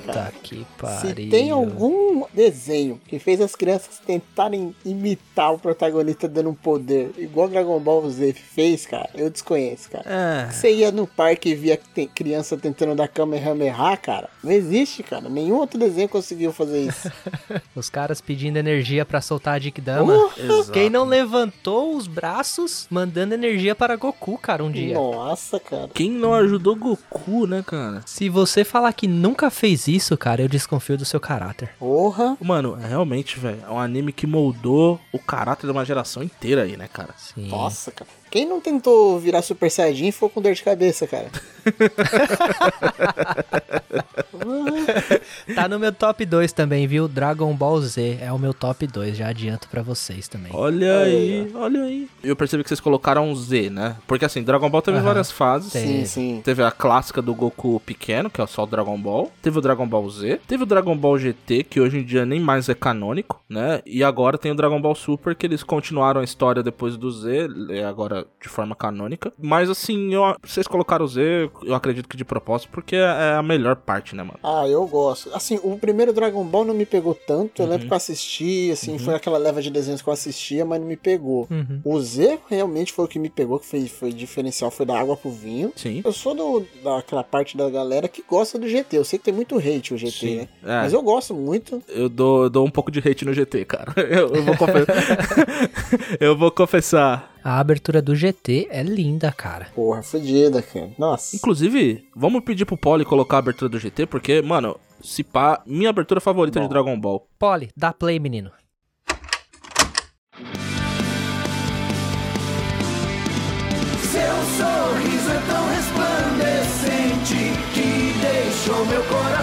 É pariu. Se tem algum desenho que fez as crianças tentarem imitar o protagonista dando um poder, igual Dragon Ball Z fez, cara, eu desconheço, cara. é. Você ia no parque e via criança tentando dar Kamehameha, cara. Não existe, cara. Nenhum outro desenho conseguiu fazer isso. Os caras pedindo energia pra soltar a Dikdama. Exato. Quem não levantou os braços mandando energia para Goku, cara, um dia. Nossa, cara. Quem não ajudou Goku, né, cara? Se você falar que nunca fez isso, cara, eu desconfio do seu caráter. Porra. Mano, realmente, velho, é um anime que moldou o caráter de uma geração inteira aí, né, cara? Sim. Nossa, cara. Quem não tentou virar Super Saiyajin ficou com dor de cabeça, cara. Tá no meu top 2 também, viu? Dragon Ball Z é o meu top 2, já adianto pra vocês também. Olha aí, olha aí. Eu percebi que vocês colocaram Z, né? Porque assim, Dragon Ball teve Aham. várias fases. Sim, sim. Teve a clássica do Goku pequeno, que é só o Dragon Ball. Teve o Dragon Ball Z. Teve o Dragon Ball GT, que hoje em dia nem mais é canônico, né? E agora tem o Dragon Ball Super, que eles continuaram a história depois do Z, é de forma canônica. Mas assim, eu- vocês colocaram o Z, eu acredito que de propósito, porque é a melhor parte, né, mano? Ah, eu gosto. Assim, o primeiro Dragon Ball não me pegou tanto. Eu Uhum. lembro que eu assisti, assim, foi aquela leva de desenhos que eu assistia, mas não me pegou. Uhum. O Z realmente foi o que me pegou, que foi, foi diferencial, foi da água pro vinho. Sim. Eu sou do, daquela parte da galera que gosta do GT. Eu sei que tem muito hate o GT, Sim, né? é. Mas eu gosto muito. Eu dou, eu dou um pouco de hate no GT, cara. Eu, eu vou confessar. eu vou confessar. A abertura do GT é linda, cara. Porra, fodida, cara. Nossa. Inclusive, vamos pedir pro Poli colocar a abertura do GT, porque, mano, se pá, minha abertura favorita de Dragon Ball. Polly, dá play, menino. Seu sorriso é tão resplandecente que deixou meu coração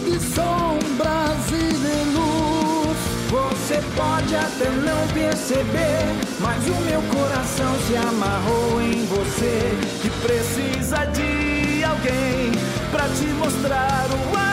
de Pode até não perceber, mas o meu coração se amarrou em você. Que precisa de alguém pra te mostrar o amor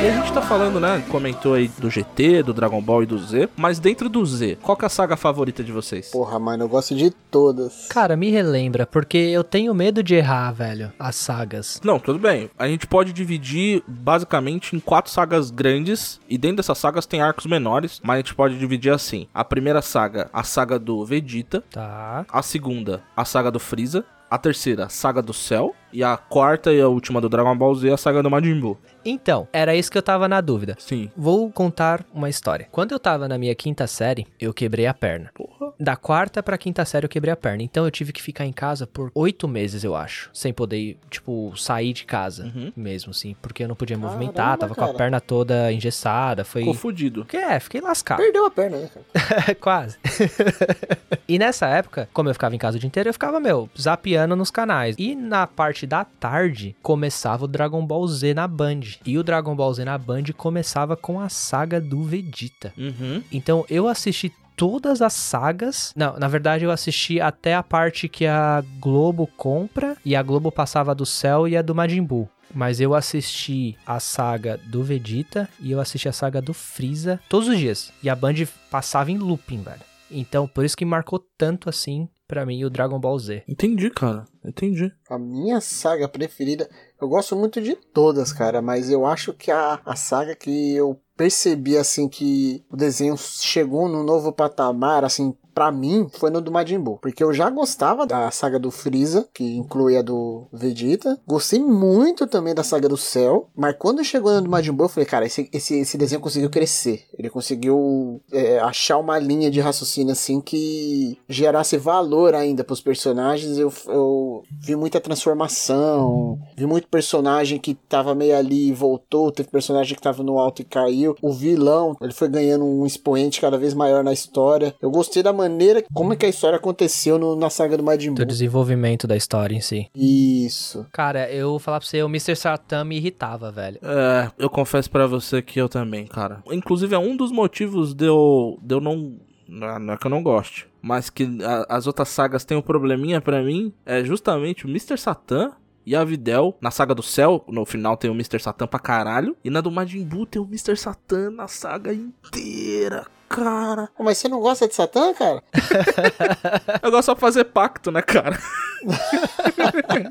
E a gente tá falando, né? Comentou aí do GT, do Dragon Ball e do Z. Mas dentro do Z, qual que é a saga favorita de vocês? Porra, mano, eu gosto de todas. Cara, me relembra, porque eu tenho medo de errar, velho, as sagas. Não, tudo bem. A gente pode dividir basicamente em quatro sagas grandes. E dentro dessas sagas tem arcos menores. Mas a gente pode dividir assim: a primeira saga, a saga do Vegeta. Tá. A segunda, a saga do Freeza. A terceira, Saga do Céu. E a quarta e a última do Dragon Ball Z, a Saga do Majin Buu. Então, era isso que eu tava na dúvida. Sim. Vou contar uma história. Quando eu tava na minha quinta série, eu quebrei a perna. Porra. Da quarta pra quinta série eu quebrei a perna. Então eu tive que ficar em casa por oito meses, eu acho. Sem poder, tipo, sair de casa Uhum. mesmo, assim. Porque eu não podia movimentar, Caramba, tava com a cara. perna toda engessada. Foi. Ficou fudido. Que é, fiquei lascado. Perdeu a perna, né, cara? Quase. e nessa época, como eu ficava em casa o dia inteiro, eu ficava, meu, zapeando nos canais. E na parte da tarde, começava o Dragon Ball Z na Band. E o Dragon Ball Z na Band começava com a saga do Vegeta. Uhum. Então eu assisti todas as sagas. Não, na verdade eu assisti até a parte que a Globo compra e a Globo passava do céu e a do Majin Buu. Mas eu assisti a saga do Vegeta e eu assisti a saga do Freeza todos os dias. E a Band passava em looping, velho. Então, por isso que marcou tanto assim pra mim o Dragon Ball Z. Entendi, cara. Entendi. A minha saga preferida, eu gosto muito de todas, cara, mas eu acho que a, a saga que eu percebi, assim, que o desenho chegou num novo patamar, assim, pra mim, foi no do Majin Buu. Porque eu já gostava da saga do Freeza, que inclui a do Vegeta. Gostei muito também da saga do Cell. Mas quando chegou no do Majin Buu, eu falei, cara, esse, esse, esse desenho conseguiu crescer. Ele conseguiu é, achar uma linha de raciocínio, assim, que gerasse valor ainda pros personagens. Eu, eu vi muita transformação. Vi muito personagem que tava meio ali e voltou. Teve personagem que tava no alto e caiu. O vilão, ele foi ganhando um expoente cada vez maior na história. Eu gostei da maneira como é que a história aconteceu no- na saga do Majin Do Buu. desenvolvimento da história em si. Isso. Cara, eu vou falar pra você, o Mr. Satan me irritava, velho. É, eu confesso pra você que eu também, cara. Inclusive, é um dos motivos de eu, de eu não. Não é que eu não goste. Mas que a- as outras sagas têm um probleminha pra mim. É justamente o Mr. Satan e a Videl. Na saga do céu, no final tem o Mr. Satan pra caralho. E na do Majin Buu tem o Mr. Satan na saga inteira. Cara. Mas você não gosta de Satã, cara? Eu gosto só de fazer pacto, né, cara?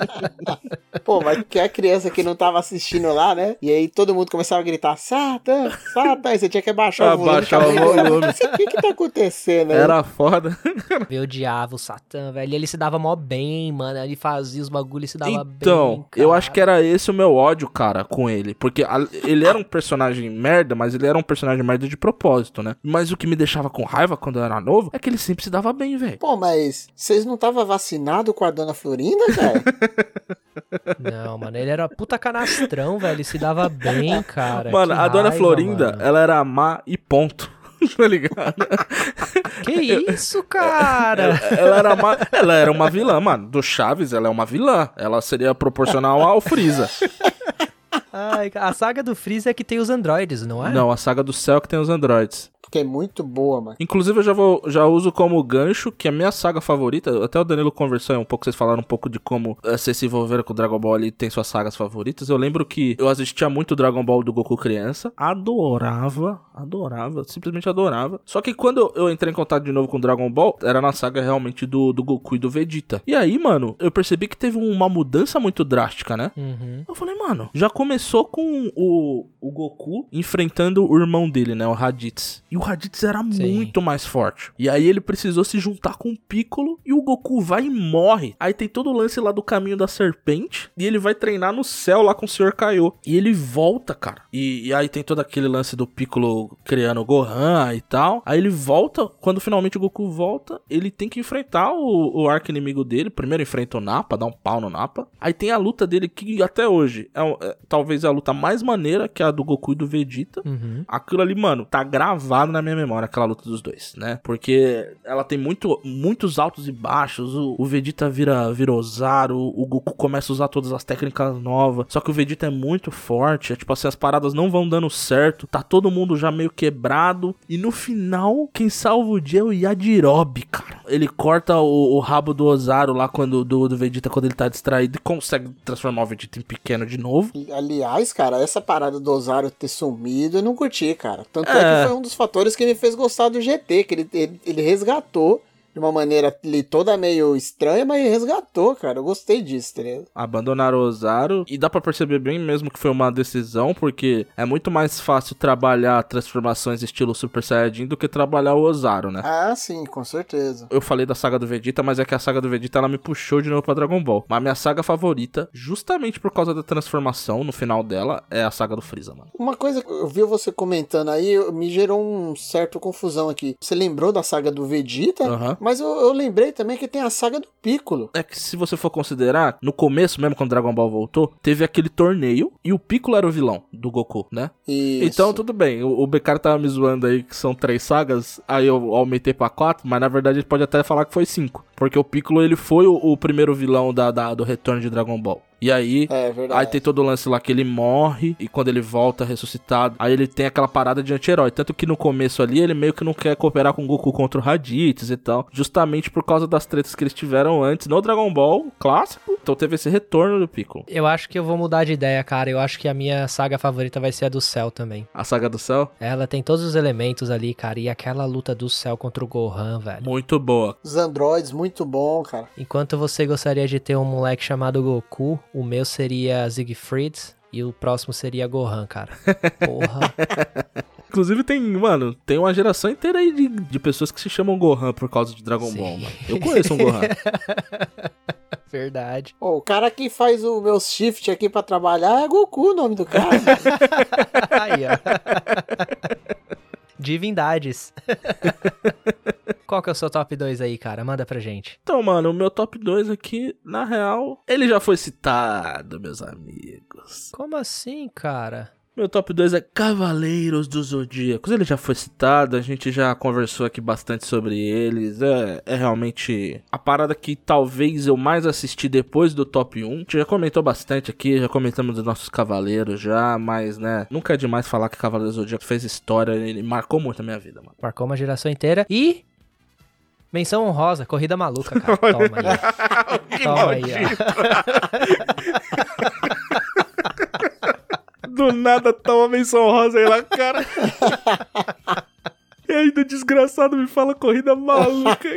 Pô, mas que a criança que não tava assistindo lá, né? E aí todo mundo começava a gritar, Satã, Satã, e você tinha que abaixar o volume. Abaixar o volume. O que que tá acontecendo aí? Era foda. Eu odiava o Satã, velho. E ele se dava mó bem, mano. Ele fazia os bagulhos e se dava bem. Então, eu acho que era esse o meu ódio, cara, com ele. Porque a- ele era um personagem merda, mas ele era um personagem merda de propósito, né? Mas o que me deixava com raiva quando eu era novo é que ele sempre se dava bem, velho. Pô, mas vocês não estavam vacinados com a dona Florinda, cara? Não, mano, ele era puta canastrão, velho. Ele se dava bem, cara. Mano, Que a dona raiva, Florinda, mano. ela era má e ponto. tá ligado? Que isso, cara? ela era má. Ela era uma vilã, mano. Do Chaves, ela é uma vilã. Ela seria proporcional ao Freeza. Ai, a saga do Freeza é que tem os androides, não é? Não, a saga do céu que tem os androids. Porque é muito boa, mano. Inclusive, eu já, vou, já uso como gancho que a minha saga favorita, até o Danilo conversou aí um pouco, vocês falaram um pouco de como eh, vocês se envolveram com o Dragon Ball e tem suas sagas favoritas. Eu lembro que eu assistia muito o Dragon Ball do Goku criança, adorava, adorava, simplesmente adorava. Só que quando eu, eu entrei em contato de novo com o Dragon Ball, era na saga realmente do, do Goku e do Vegeta. E aí, mano, eu percebi que teve uma mudança muito drástica, né? Uhum. Eu falei, mano, já começou com o, o Goku enfrentando o irmão dele, né? O Raditz. E o Raditz era Sim. muito mais forte. E aí ele precisou se juntar com o Piccolo e o Goku vai e morre. Aí tem todo o lance lá do caminho da serpente e ele vai treinar no céu lá com o Sr. Kaiô. E ele volta, cara. E, e aí tem todo aquele lance do Piccolo criando o Gohan e tal. Aí ele volta, quando finalmente o Goku volta, ele tem que enfrentar o, o arco inimigo dele. Primeiro enfrenta o Nappa, dá um pau no Nappa. Aí tem a luta dele que até hoje é, é talvez a luta mais maneira que é a do Goku e do Vegeta. Uhum. Aquilo ali, mano, tá gravado na minha memória, aquela luta dos dois, né? Porque ela tem muito, muitos altos e baixos. O, o Vegeta vira, vira Ozaru, o Goku começa a usar todas as técnicas novas. Só que o Vegeta é muito forte. É tipo assim, as paradas não vão dando certo. Tá todo mundo já meio quebrado. E no final, quem salva o dia é o Yajirobe, cara. Ele corta o, o rabo do Ozaru lá quando do, do Vegeta quando ele tá distraído e consegue transformar o Vegeta em pequeno de novo. Aliás, cara, essa parada do Osário ter sumido, eu não curti, cara. Tanto é. É. que foi um dos fatores que me fez gostar do GT, que ele, ele, ele resgatou de uma maneira ali toda meio estranha, mas resgatou, cara. Eu gostei disso, tá ligado? Abandonaram o Ozaru. E dá pra perceber bem mesmo que foi uma decisão, porque é muito mais fácil trabalhar transformações estilo Super Saiyajin do que trabalhar o Ozaru, né? Ah, sim, com certeza. Eu falei da saga do Vegeta, mas é que a saga do Vegeta ela me puxou de novo pra Dragon Ball. Mas a minha saga favorita, justamente por causa da transformação no final dela, é a saga do Freeza, mano. Uma coisa que eu vi você comentando aí, me gerou um certo confusão aqui. Você lembrou da saga do Vegeta, Aham. Mas eu, eu lembrei também que tem a saga do Piccolo. É que se você for considerar, no começo, mesmo quando Dragon Ball voltou, teve aquele torneio e o Piccolo era o vilão do Goku, né? Isso. Então, tudo bem. O, o Beccari tava me zoando aí que são três sagas, aí eu aumentei pra quatro, mas na verdade gente pode até falar que foi cinco. Porque o Piccolo, ele foi o, o primeiro vilão da, da- do retorno de Dragon Ball. E aí, É verdade. Aí tem todo o lance lá que ele morre e quando ele volta ressuscitado, aí ele tem aquela parada de anti-herói. Tanto que no começo ali ele meio que não quer cooperar com o Goku contra o Raditz e tal. Justamente por causa das tretas que eles tiveram antes no Dragon Ball clássico. Então teve esse retorno do Piccolo. Eu acho que eu vou mudar de ideia, cara. Eu acho que a minha saga favorita vai ser a do céu também. A saga do céu, Ela tem todos os elementos ali, cara. E aquela luta do céu contra o Gohan, velho. muito boa. Os androides, muito bom, cara. Enquanto você gostaria de ter um moleque chamado Goku, o meu seria Siegfried e o próximo seria Gohan, cara. Porra. Inclusive tem, mano, tem uma geração inteira aí de, de pessoas que se chamam Gohan por causa de Dragon Sim. Ball, mano. Eu conheço um Gohan. Verdade. Ô, o cara que faz o meu shift aqui pra trabalhar é Goku o nome do cara. Aí, ó. Divindades. Qual que é o seu top 2 aí, cara? Manda pra gente. Então, mano, o meu top 2 aqui, na real, ele já foi citado, meus amigos. Como assim, cara? Meu top 2 é Cavaleiros dos Zodíacos. Ele já foi citado, a gente já conversou aqui bastante sobre eles. É, é realmente a parada que talvez eu mais assisti depois do top 1. A gente já comentou bastante aqui, já comentamos dos nossos Cavaleiros já, mas né, nunca é demais falar que Cavaleiros do Zodíaco fez história, ele marcou muito a minha vida, mano. Marcou uma geração inteira. E. Menção honrosa, corrida maluca, cara. Toma aí. Toma aí, ó. Do nada toma menção rosa aí na cara. E ainda o desgraçado me fala corrida maluca.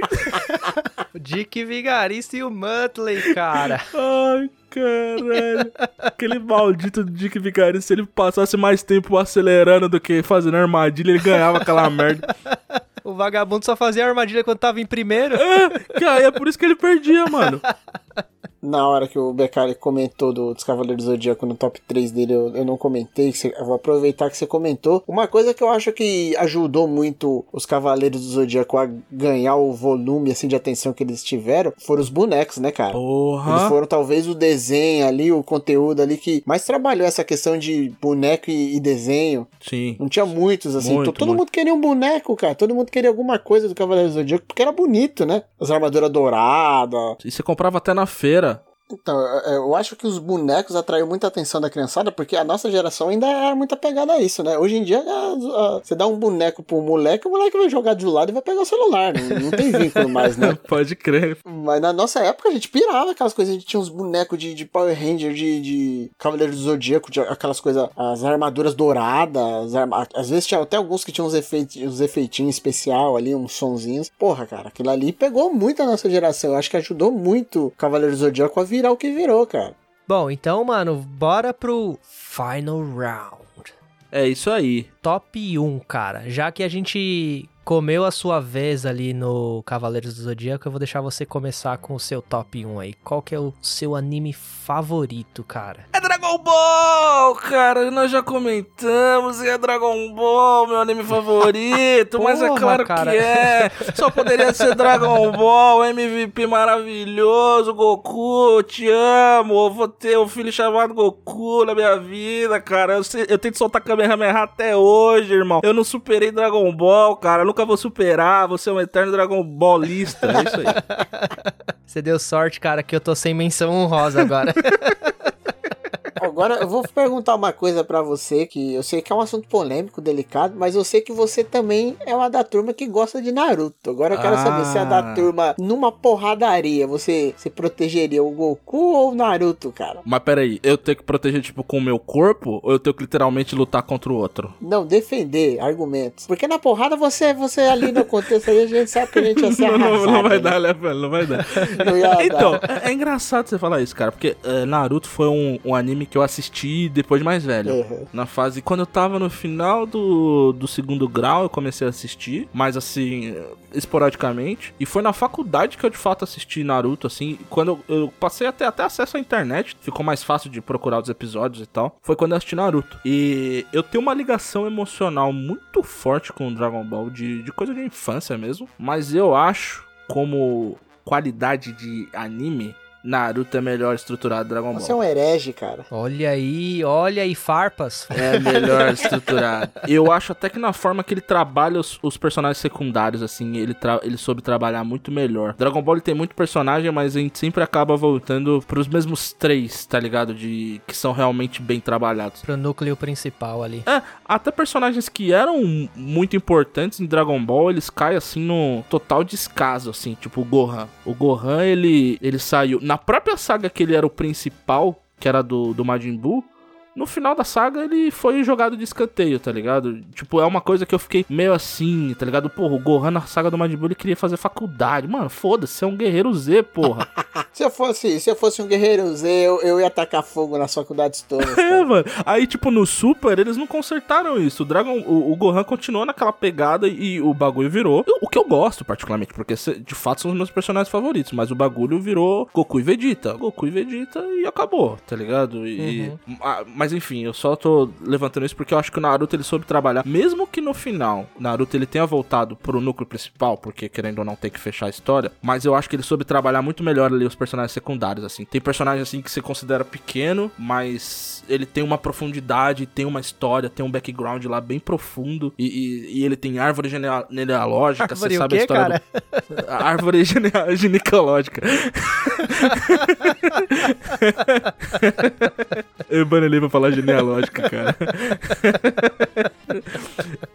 O Dick Vigarista e o Muttley, cara. Ai, caralho. Aquele maldito Dick Vigarista, se ele passasse mais tempo acelerando do que fazendo armadilha, ele ganhava aquela merda. O vagabundo só fazia armadilha quando tava em primeiro. Cara, é por isso que ele perdia, mano. Na hora que o Beccari comentou do, dos Cavaleiros do Zodíaco no top 3 dele, eu, eu não comentei. você- eu vou aproveitar que você comentou. Uma coisa que eu acho que ajudou muito os Cavaleiros do Zodíaco a ganhar o volume assim, de atenção que eles tiveram foram os bonecos, né, cara? Eles Porra. foram talvez o desenho ali, o conteúdo ali que mais trabalhou essa questão de boneco e, e desenho. Sim. Não tinha muitos, assim. Muito, To- todo muito. mundo queria um boneco, cara. Todo mundo queria alguma coisa do Cavaleiro do Zodíaco porque era bonito, né? As armaduras douradas. E você comprava até na feira. Então, eu- acho que os bonecos atraiu muita atenção da criançada porque a nossa geração ainda era muito apegada a isso, né? Hoje em dia, a- a- você dá um boneco pro moleque, o moleque vai jogar de lado e vai pegar o celular. Não, não tem vínculo mais, né? Pode crer. Mas na nossa época a gente pirava aquelas coisas. A gente tinha uns bonecos de, de Power Ranger, de, de Cavaleiro do Zodíaco, de aquelas coisas, as armaduras douradas. as arma- Às vezes tinha até alguns que tinham uns, efeitos, uns efeitinhos especial ali, uns sonzinhos. Porra, cara, aquilo ali pegou muito a nossa geração. Eu acho que ajudou muito o Cavaleiro do Zodíaco a virar o que virou, cara. Bom, então, mano, bora pro final round. É isso aí. Top 1, cara. Já que a gente comeu a sua vez ali no Cavaleiros do Zodíaco, eu vou deixar você começar com o seu top 1 aí. Qual que é o seu anime favorito, cara? É Dragon Ball, cara. Nós já comentamos. É Dragon Ball, meu anime favorito. mas é Porra, claro cara. que é. Só poderia ser Dragon Ball, MVP maravilhoso. Goku, te amo. Eu vou ter um filho chamado Goku na minha vida, cara. Eu, sei- eu tento soltar Kamehameha até hoje, irmão. Eu não superei Dragon Ball, cara. Eu nunca vou superar. Vou ser um eterno Dragon Ballista. É isso aí. Você deu sorte, cara, que eu tô sem menção honrosa agora. Agora eu vou perguntar uma coisa pra você que eu sei que é um assunto polêmico, delicado, mas eu sei que você também é uma da turma que gosta de Naruto. Agora eu quero Ah. saber se é da turma numa porradaria, você, você protegeria o Goku ou o Naruto, cara? Mas peraí, eu tenho que proteger, tipo, com o meu corpo ou eu tenho que literalmente lutar contra o outro? Não, defender argumentos. Porque na porrada você, você ali no contexto aí, a gente sabe que a gente ia ser Não, não, arrasado, não vai né? dar, né, velho? Não vai dar. Não ia dar. Então, é, é engraçado você falar isso, cara, porque é, Naruto foi um, um anime que eu assisti depois de mais velho. Uhum. Na fase. Quando eu tava no final do, do segundo grau, eu comecei a assistir, mas assim, esporadicamente. E foi na faculdade que eu de fato assisti Naruto, assim. Quando eu, eu passei até, até acesso à internet, ficou mais fácil de procurar os episódios e tal. Foi quando eu assisti Naruto. E eu tenho uma ligação emocional muito forte com o Dragon Ball, de, de coisa de infância mesmo. Mas eu acho, como qualidade de anime, Naruto é melhor estruturado que Dragon Ball. Você é um herege, cara. Olha aí, olha aí, farpas. É melhor estruturado. Eu acho até que na forma que ele trabalha os, os personagens secundários, assim, ele, tra- ele soube trabalhar muito melhor. Dragon Ball ele tem muito personagem, mas a gente sempre acaba voltando pros mesmos três, tá ligado? De que são realmente bem trabalhados. Pro núcleo principal ali. É, até personagens que eram muito importantes em Dragon Ball, eles caem assim no total descaso, assim, tipo o Gohan. O Gohan, ele, ele saiu. Na própria saga que ele era o principal, que era do, do Majin Buu. No final da saga, ele foi jogado de escanteio, tá ligado? Tipo, é uma coisa que eu fiquei meio assim, tá ligado? Porra, o Gohan na saga do Majin Buu, ele queria fazer faculdade. Mano, foda-se, você é um guerreiro Z, porra. Se eu fosse, se eu fosse um guerreiro Z, eu, eu ia atacar fogo nas faculdades todas. É, mano. Aí, tipo, no Super, eles não consertaram isso. O Dragon, o, o Gohan continuou naquela pegada e o bagulho virou. O que eu gosto, particularmente, porque de fato são os meus personagens favoritos. Mas o bagulho virou Goku e Vegeta. Goku e Vegeta e acabou, tá ligado? E, Ah, mas enfim, eu só tô levantando isso porque eu acho que o Naruto ele soube trabalhar. Mesmo que no final, Naruto ele tenha voltado pro núcleo principal, porque querendo ou não tem que fechar a história. Mas eu acho que ele soube trabalhar muito melhor ali os personagens secundários, assim. Tem personagem assim que você considera pequeno, mas ele tem uma profundidade, tem uma história, tem um background lá bem profundo. E, e- e ele tem árvore genea- genealógica, Árvore você sabe a quê, história do- a árvore gene- ginecológica. Eu banelei pra falar genealógica, cara.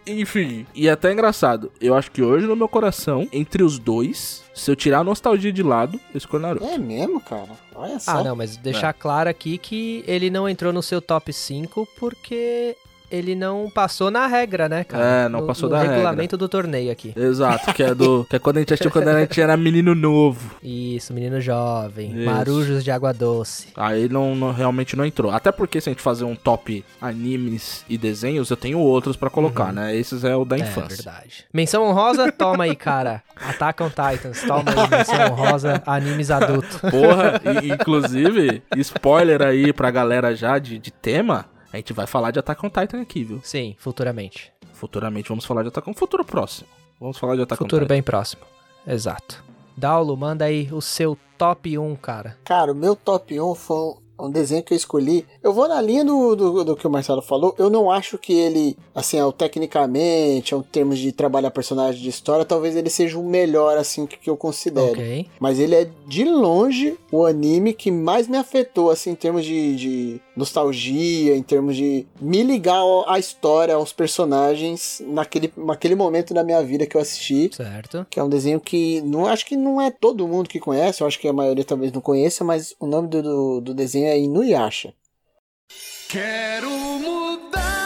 Enfim, e é até engraçado. Eu acho que hoje, no meu coração, entre os dois, se eu tirar a nostalgia de lado, eu escolho Naruto. É mesmo, cara? Olha só. Ah, não, mas deixar claro aqui que ele não entrou no seu top 5 porque ele não passou na regra, né, cara? É, não No- passou no da regra. regulamento do torneio aqui. Exato, que é do. Que é quando a gente assistiu quando a gente era menino novo. Isso, menino jovem, Isso. marujos de água doce. Aí não, não- realmente não entrou. Até porque se a gente fazer um top animes e desenhos, eu tenho outros pra colocar, né? Esses é o da É infância. verdade. Menção honrosa, toma aí, cara. Attack on Titans, toma aí, menção honrosa, animes adulto. Porra, e, inclusive, spoiler aí pra galera já de, de tema, a gente vai falar de Attack on Titan aqui, viu? Sim, futuramente. Futuramente vamos falar de Attack on Futuro próximo. Vamos falar de Attack on Futuro Titan. bem próximo. Exato. Daulo, manda aí o seu top 1, cara. Cara, o meu top 1 foi um desenho que eu escolhi. Eu vou na linha do, do, do que o Marcelo falou. Eu não acho que ele, assim, ao tecnicamente, ao termos de trabalhar personagem de história, talvez ele seja o melhor, assim, que, que eu considero. Ok. Mas ele é de longe o anime que mais me afetou, assim, em termos de, de nostalgia, em termos de me ligar à história, aos personagens, naquele, naquele momento da minha vida que eu assisti. Certo. Que é um desenho que não acho que não é todo mundo que conhece, eu acho que a maioria talvez não conheça, mas o nome do, do, do desenho é Inuyasha. Quero mudar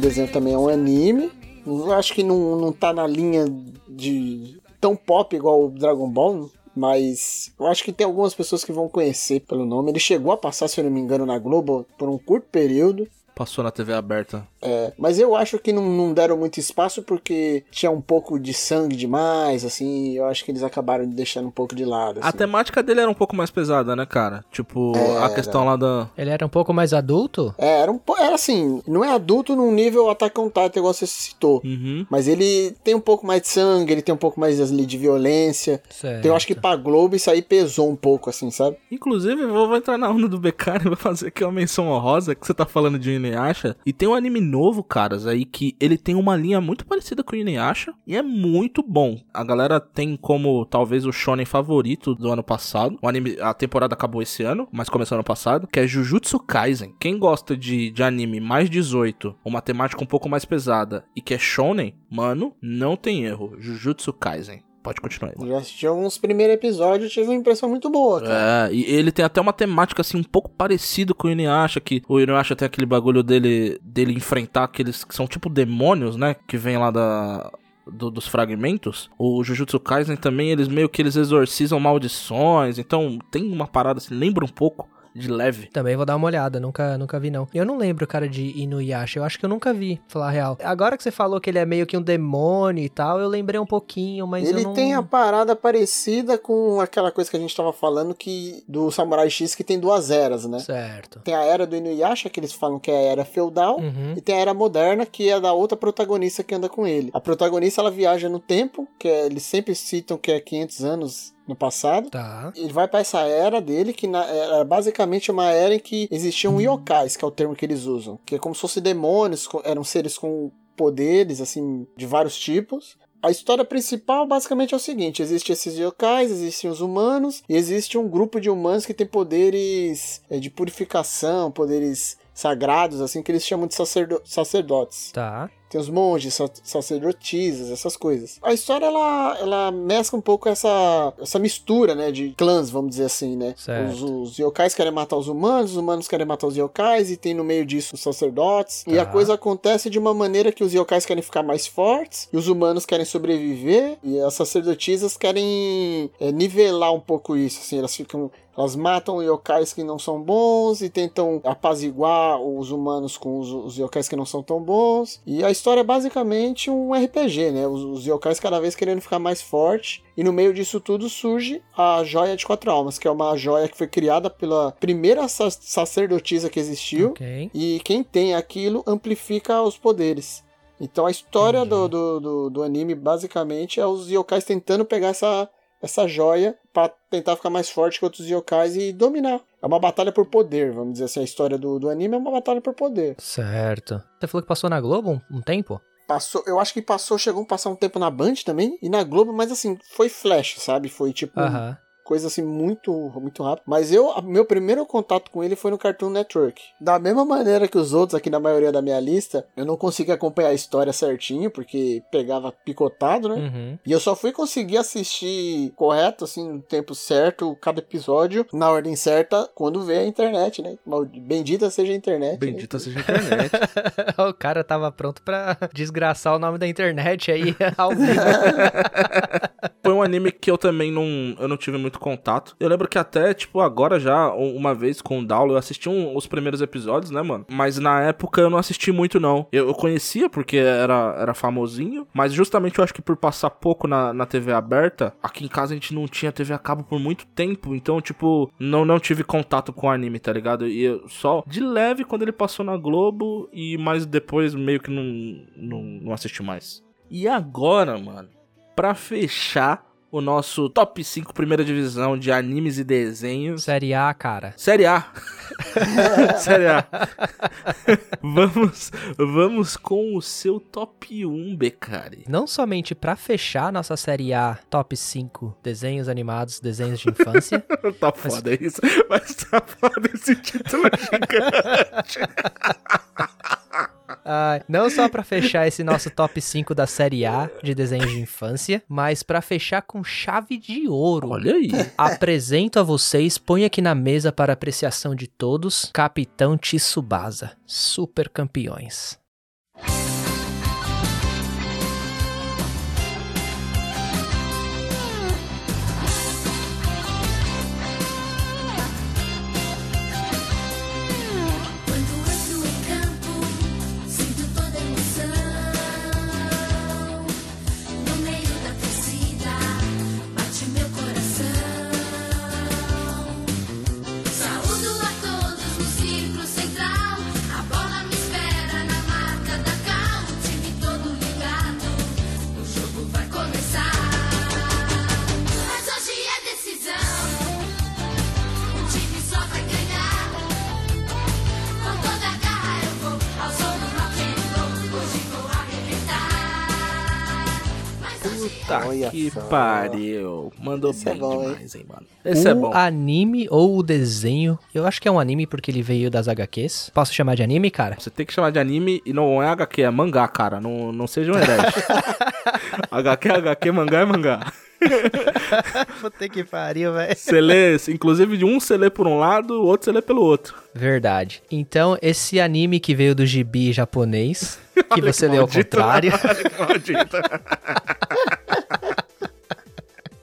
desenho também, é um anime. Eu acho que não, não tá na linha de tão pop igual o Dragon Ball. Mas eu acho que tem algumas pessoas que vão conhecer pelo nome. Ele chegou a passar, se eu não me engano, na Globo por um curto período. Passou na TV aberta. É, mas eu acho que não, não deram muito espaço porque tinha um pouco de sangue demais, assim. Eu acho que eles acabaram deixando um pouco de lado. A assim. temática dele era um pouco mais pesada, né, cara? Tipo, a Era. questão lá da. Ele era um pouco mais adulto? É, era, um, era assim, não é adulto num nível Attack on Titan, igual você citou. Uhum. Mas ele tem um pouco mais de sangue, ele tem um pouco mais ali de violência. Certo. Então eu acho que pra Globo isso aí pesou um pouco, assim, sabe? Inclusive, vou, vou entrar na onda do Becari e vou fazer aqui uma menção honrosa que você tá falando de Inuyasha. E tem um anime novo, caras, aí que ele tem uma linha muito parecida com o Inuyasha e é muito bom. A galera tem como talvez o shonen favorito do ano passado. O anime, a temporada acabou esse ano, mas começou ano passado, que é Jujutsu Kaisen. Quem gosta de, de anime mais 18, uma temática um pouco mais pesada e que é shonen, mano, não tem erro. Jujutsu Kaisen. Pode continuar. Eu já assisti alguns primeiros episódios e tive uma impressão muito boa, cara. É, e ele tem até uma temática assim um pouco parecido com o Inuyasha, que o Inuyasha tem aquele bagulho dele dele enfrentar aqueles que são tipo demônios, né, que vem lá da do- dos fragmentos. O Jujutsu Kaisen também, eles meio que eles exorcizam maldições, então tem uma parada assim, lembra um pouco de leve. Também vou dar uma olhada, nunca, nunca vi não. Eu não lembro, cara, de Inuyasha, eu acho que eu nunca vi, pra falar a real. Agora que você falou que ele é meio que um demônio e tal, eu lembrei um pouquinho, mas Ele eu não... tem a parada parecida com aquela coisa que a gente tava falando que do Samurai X que tem duas eras, né? Certo. Tem a era do Inuyasha, que eles falam que é a era feudal, Uhum. e tem a era moderna, que é da outra protagonista que anda com ele. A protagonista, ela viaja no tempo, que é- eles sempre citam que é 500 anos no passado. Tá. Ele vai pra essa era dele, que na- era basicamente uma era em que existiam yokais, que é o termo que eles usam. Que é como se fossem demônios, eram seres com poderes, assim, de vários tipos. A história principal basicamente é o seguinte: existem esses yokais, existem os humanos, e existe um grupo de humanos que tem poderes é, de purificação, poderes sagrados, assim, que eles chamam de sacerdo- sacerdotes. Tá. Tem os monges, sa- sacerdotisas, essas coisas. A história, ela, ela mescla um pouco essa, essa mistura, né, de clãs, vamos dizer assim, né? Certo. Os, os yokais querem matar os humanos, os humanos querem matar os yokais, e tem no meio disso os sacerdotes. E a Tá. coisa acontece de uma maneira que os yokais querem ficar mais fortes, e os humanos querem sobreviver, e as sacerdotisas querem é, nivelar um pouco isso, assim, elas ficam... Elas matam yokais que não são bons e tentam apaziguar os humanos com os, os yokais que não são tão bons. E a história é basicamente um RPG, né? Os, os yokais cada vez querendo ficar mais forte. E no meio disso tudo surge a Joia de Quatro Almas, que é uma joia que foi criada pela primeira sa- sacerdotisa que existiu. Ok. E quem tem aquilo amplifica os poderes. Então a história do, do, do, do anime basicamente é os yokais tentando pegar essa, essa joia pra tentar ficar mais forte que outros yokais e dominar. É uma batalha por poder, vamos dizer assim. A história do, do anime é uma batalha por poder. Certo. Você falou que passou na Globo um, um tempo? Passou, eu acho que passou, chegou a passar um tempo na Band também e na Globo, mas assim, foi flash, sabe? Foi tipo Aham. Coisa assim muito muito rápido. Mas eu, a- meu primeiro contato com ele foi no Cartoon Network. Da mesma maneira que os outros aqui na maioria da minha lista, eu não consegui acompanhar a história certinho porque pegava picotado, né? Uhum. E eu só fui conseguir assistir correto, assim, no tempo certo, cada episódio, na ordem certa, quando veio a internet, né? Bendita seja a internet. né? Bendita seja a internet. o cara tava pronto pra desgraçar o nome da internet aí ao vivo. Foi um anime que eu também não, eu não tive muito contato. Eu lembro que até, tipo, agora já, um- uma vez com o Daulo, eu assisti um- os primeiros episódios, né, mano? Mas na época eu não assisti muito, não. Eu, eu conhecia porque era, era famosinho, mas justamente eu acho que por passar pouco na, na TV aberta, aqui em casa a gente não tinha TV a cabo por muito tempo, então, tipo, não, não tive contato com o anime, tá ligado? E eu só de leve quando ele passou na Globo, e mais depois meio que não, não, não assisti mais. E agora, mano, pra fechar o nosso top 5 primeira divisão de animes e desenhos. Série A, cara. Série A. Série A. vamos, vamos com o seu top 1, Becari. Não somente pra fechar nossa série A top 5 desenhos animados, desenhos de infância, Tá foda isso, mas tá foda esse título gigante. Ah, não só pra fechar esse nosso top 5 da série A de desenhos de infância, mas pra fechar com chave de ouro. Olha aí. Apresento a vocês, põe aqui na mesa para apreciação de todos, Capitão Tsubasa, super campeões. Puta Olha que só. pariu. Mandou Esse é bem bom, demais, hein, mano. Esse é o bom. anime ou o desenho, eu acho que é um anime porque ele veio das HQs. Posso chamar de anime, cara? Você tem que chamar de anime e não é HQ, é mangá, cara. Não, não seja um herege. HQ é HQ, mangá é mangá. Puta que pariu, velho. Você lê, inclusive de um você lê por um lado, o outro você lê pelo outro. Verdade. Então, esse anime que veio do gibi japonês, que você que leu ao contrário. Olha que maldito.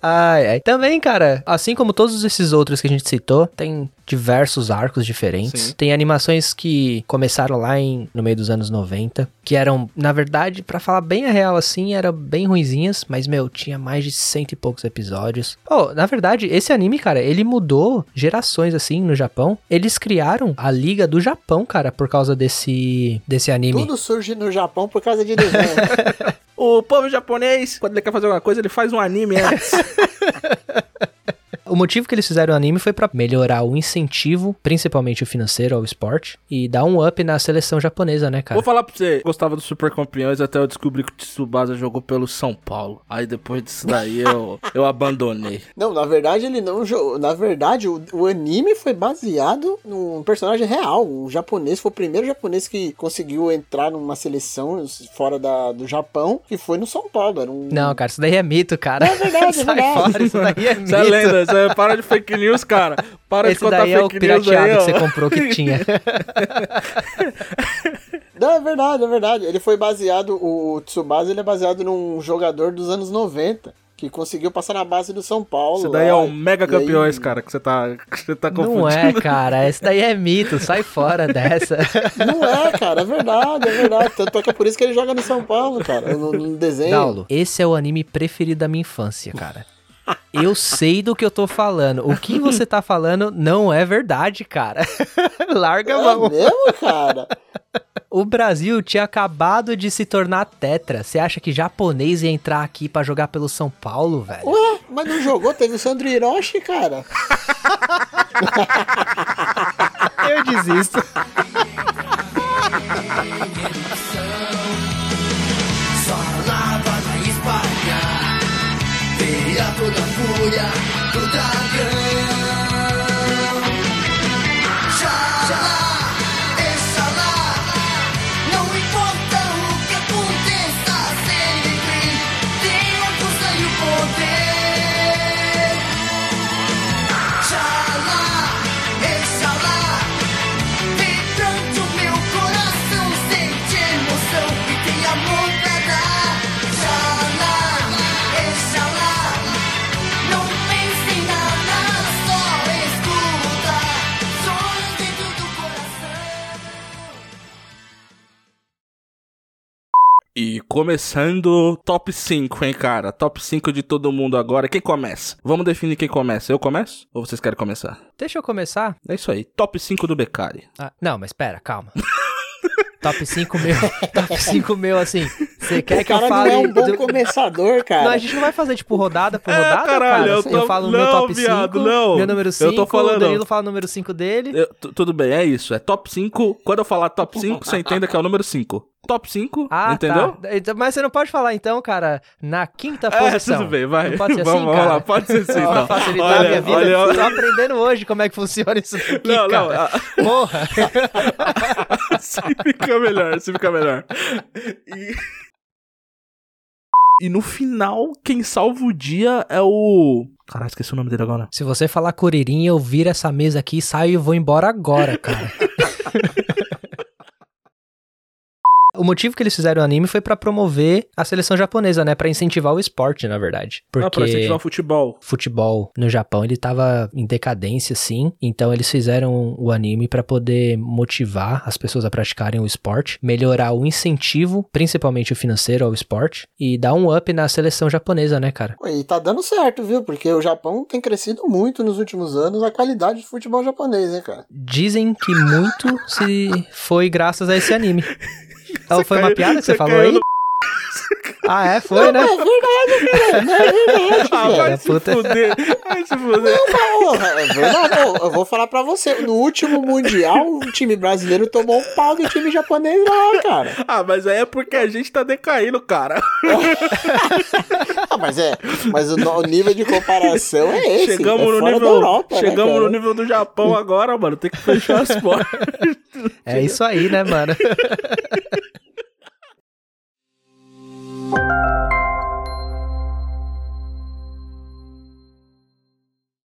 Ai, ai. Também, cara, assim como todos esses outros que a gente citou, tem diversos arcos diferentes. Sim. Tem animações que começaram lá em, no meio dos anos 90, que eram, na verdade, pra falar bem a real assim, eram bem ruinzinhas, mas, meu, tinha mais de cento e poucos episódios. Oh, na verdade, esse anime, cara, ele mudou gerações, assim, no Japão. Eles criaram a Liga do Japão, cara, por causa desse, desse anime. Tudo surge no Japão por causa de desenho. O povo japonês, quando ele quer fazer alguma coisa, ele faz um anime antes. O motivo que eles fizeram o anime foi pra melhorar o incentivo, principalmente o financeiro, ao esporte, e dar um up na seleção japonesa, né, cara? Vou falar pra você, gostava dos Super Campeões até eu descobri que o Tsubasa jogou pelo São Paulo. Aí depois disso daí eu, eu abandonei. Não, na verdade ele não jogou. Na verdade, o, o anime foi baseado num personagem real. Um japonês, foi o primeiro japonês que conseguiu entrar numa seleção fora da, do Japão, que foi no São Paulo. Era um. Não, cara, isso daí é mito, cara. É verdade, é verdade. fora, isso daí é mito. Isso é lenda, isso é, para de fake news, cara. Para de Esse contar daí é o fake news pirateado aí, que você comprou que tinha. Não, é verdade, é verdade. Ele foi baseado. O Tsubasa ele é baseado num jogador dos anos 90. Que conseguiu passar na base do São Paulo. Isso daí é lá, o Mega e aí- Campeões, cara, que você tá, que você tá confundindo. Não é, cara. Esse daí é mito. Sai fora dessa. Não é, cara, é verdade, é verdade. Tanto é que é por isso que ele joga no São Paulo, cara. No, no desenho. Daulo, esse é o anime preferido da minha infância, cara. Eu sei do que eu tô falando. O que você tá falando não é verdade, cara. Larga a É mão. mesmo, cara? O Brasil tinha acabado de se tornar tetra. Você acha que japonês ia entrar aqui pra jogar pelo São Paulo, velho? Ué, mas não jogou? Teve o Sandro Hiroshi, cara. Eu desisto. toda a fúria começando top 5, hein, cara? Top 5 de todo mundo agora. Quem começa? Vamos definir quem começa. Eu começo? Ou vocês querem começar? Deixa eu começar. É isso aí. Top 5 do Beccari. Ah, não, mas pera, calma. Top 5 meu. Top 5 meu, assim. Você quer o que eu cara fale. não é um bom do- começador, cara. Não, a gente não vai fazer, tipo, rodada por É, rodada, caralho, cara. eu Eu, tô- falo o não, meu top 5, viado, não. meu número Eu 5, tô falando- o Danilo fala o número 5 dele. Eu- tu- tudo bem, é isso. É top 5. Quando eu falar top 5, você entenda que é o número 5. Top 5, Ah, entendeu? tá. Mas você não pode falar, então, cara, na quinta É, posição. tudo bem, vai. Não pode ser vamos, assim, vamos lá, pode ser sim, Pra então. facilitar Olha, a minha vida. olha, Tô aprendendo hoje como é que funciona isso daqui, Não, não, cara. ah, Porra. assim fica melhor, assim fica melhor. E... e no final, quem salva o dia é o. Caralho, esqueci o nome dele agora. Se você falar Curirim, eu viro essa mesa aqui, saio e vou embora agora, cara. O motivo que eles fizeram o anime foi pra promover a seleção japonesa, né? Pra incentivar o esporte, na verdade. Porque Ah, pra incentivar o futebol. futebol no Japão, ele tava em decadência, sim. Então eles fizeram o anime pra poder motivar as pessoas a praticarem o esporte, melhorar o incentivo, principalmente o financeiro ao esporte, e dar um up na seleção japonesa, né, cara? E tá dando certo, viu? Porque o Japão tem crescido muito nos últimos anos a qualidade de futebol japonês, né, cara? Dizem que muito se foi graças a esse anime. Então, foi uma piada que você, você falou aí? Ah, é? Foi, né? É verdade, cara. Não é verdade, Ah, cara. vai se puta. fuder. Vai se fuder. Porra, é. Ô, Eu vou falar pra você. No último Mundial, o time brasileiro tomou um pau do time japonês lá, cara. Ah, mas aí é porque a gente tá decaindo, cara. Ah, mas é. Mas o, nível de comparação é esse. Chegamos, é no, nível, Europa, né, chegamos cara? no nível do Japão agora, mano. Tem que fechar as portas. É isso aí, né, mano? Música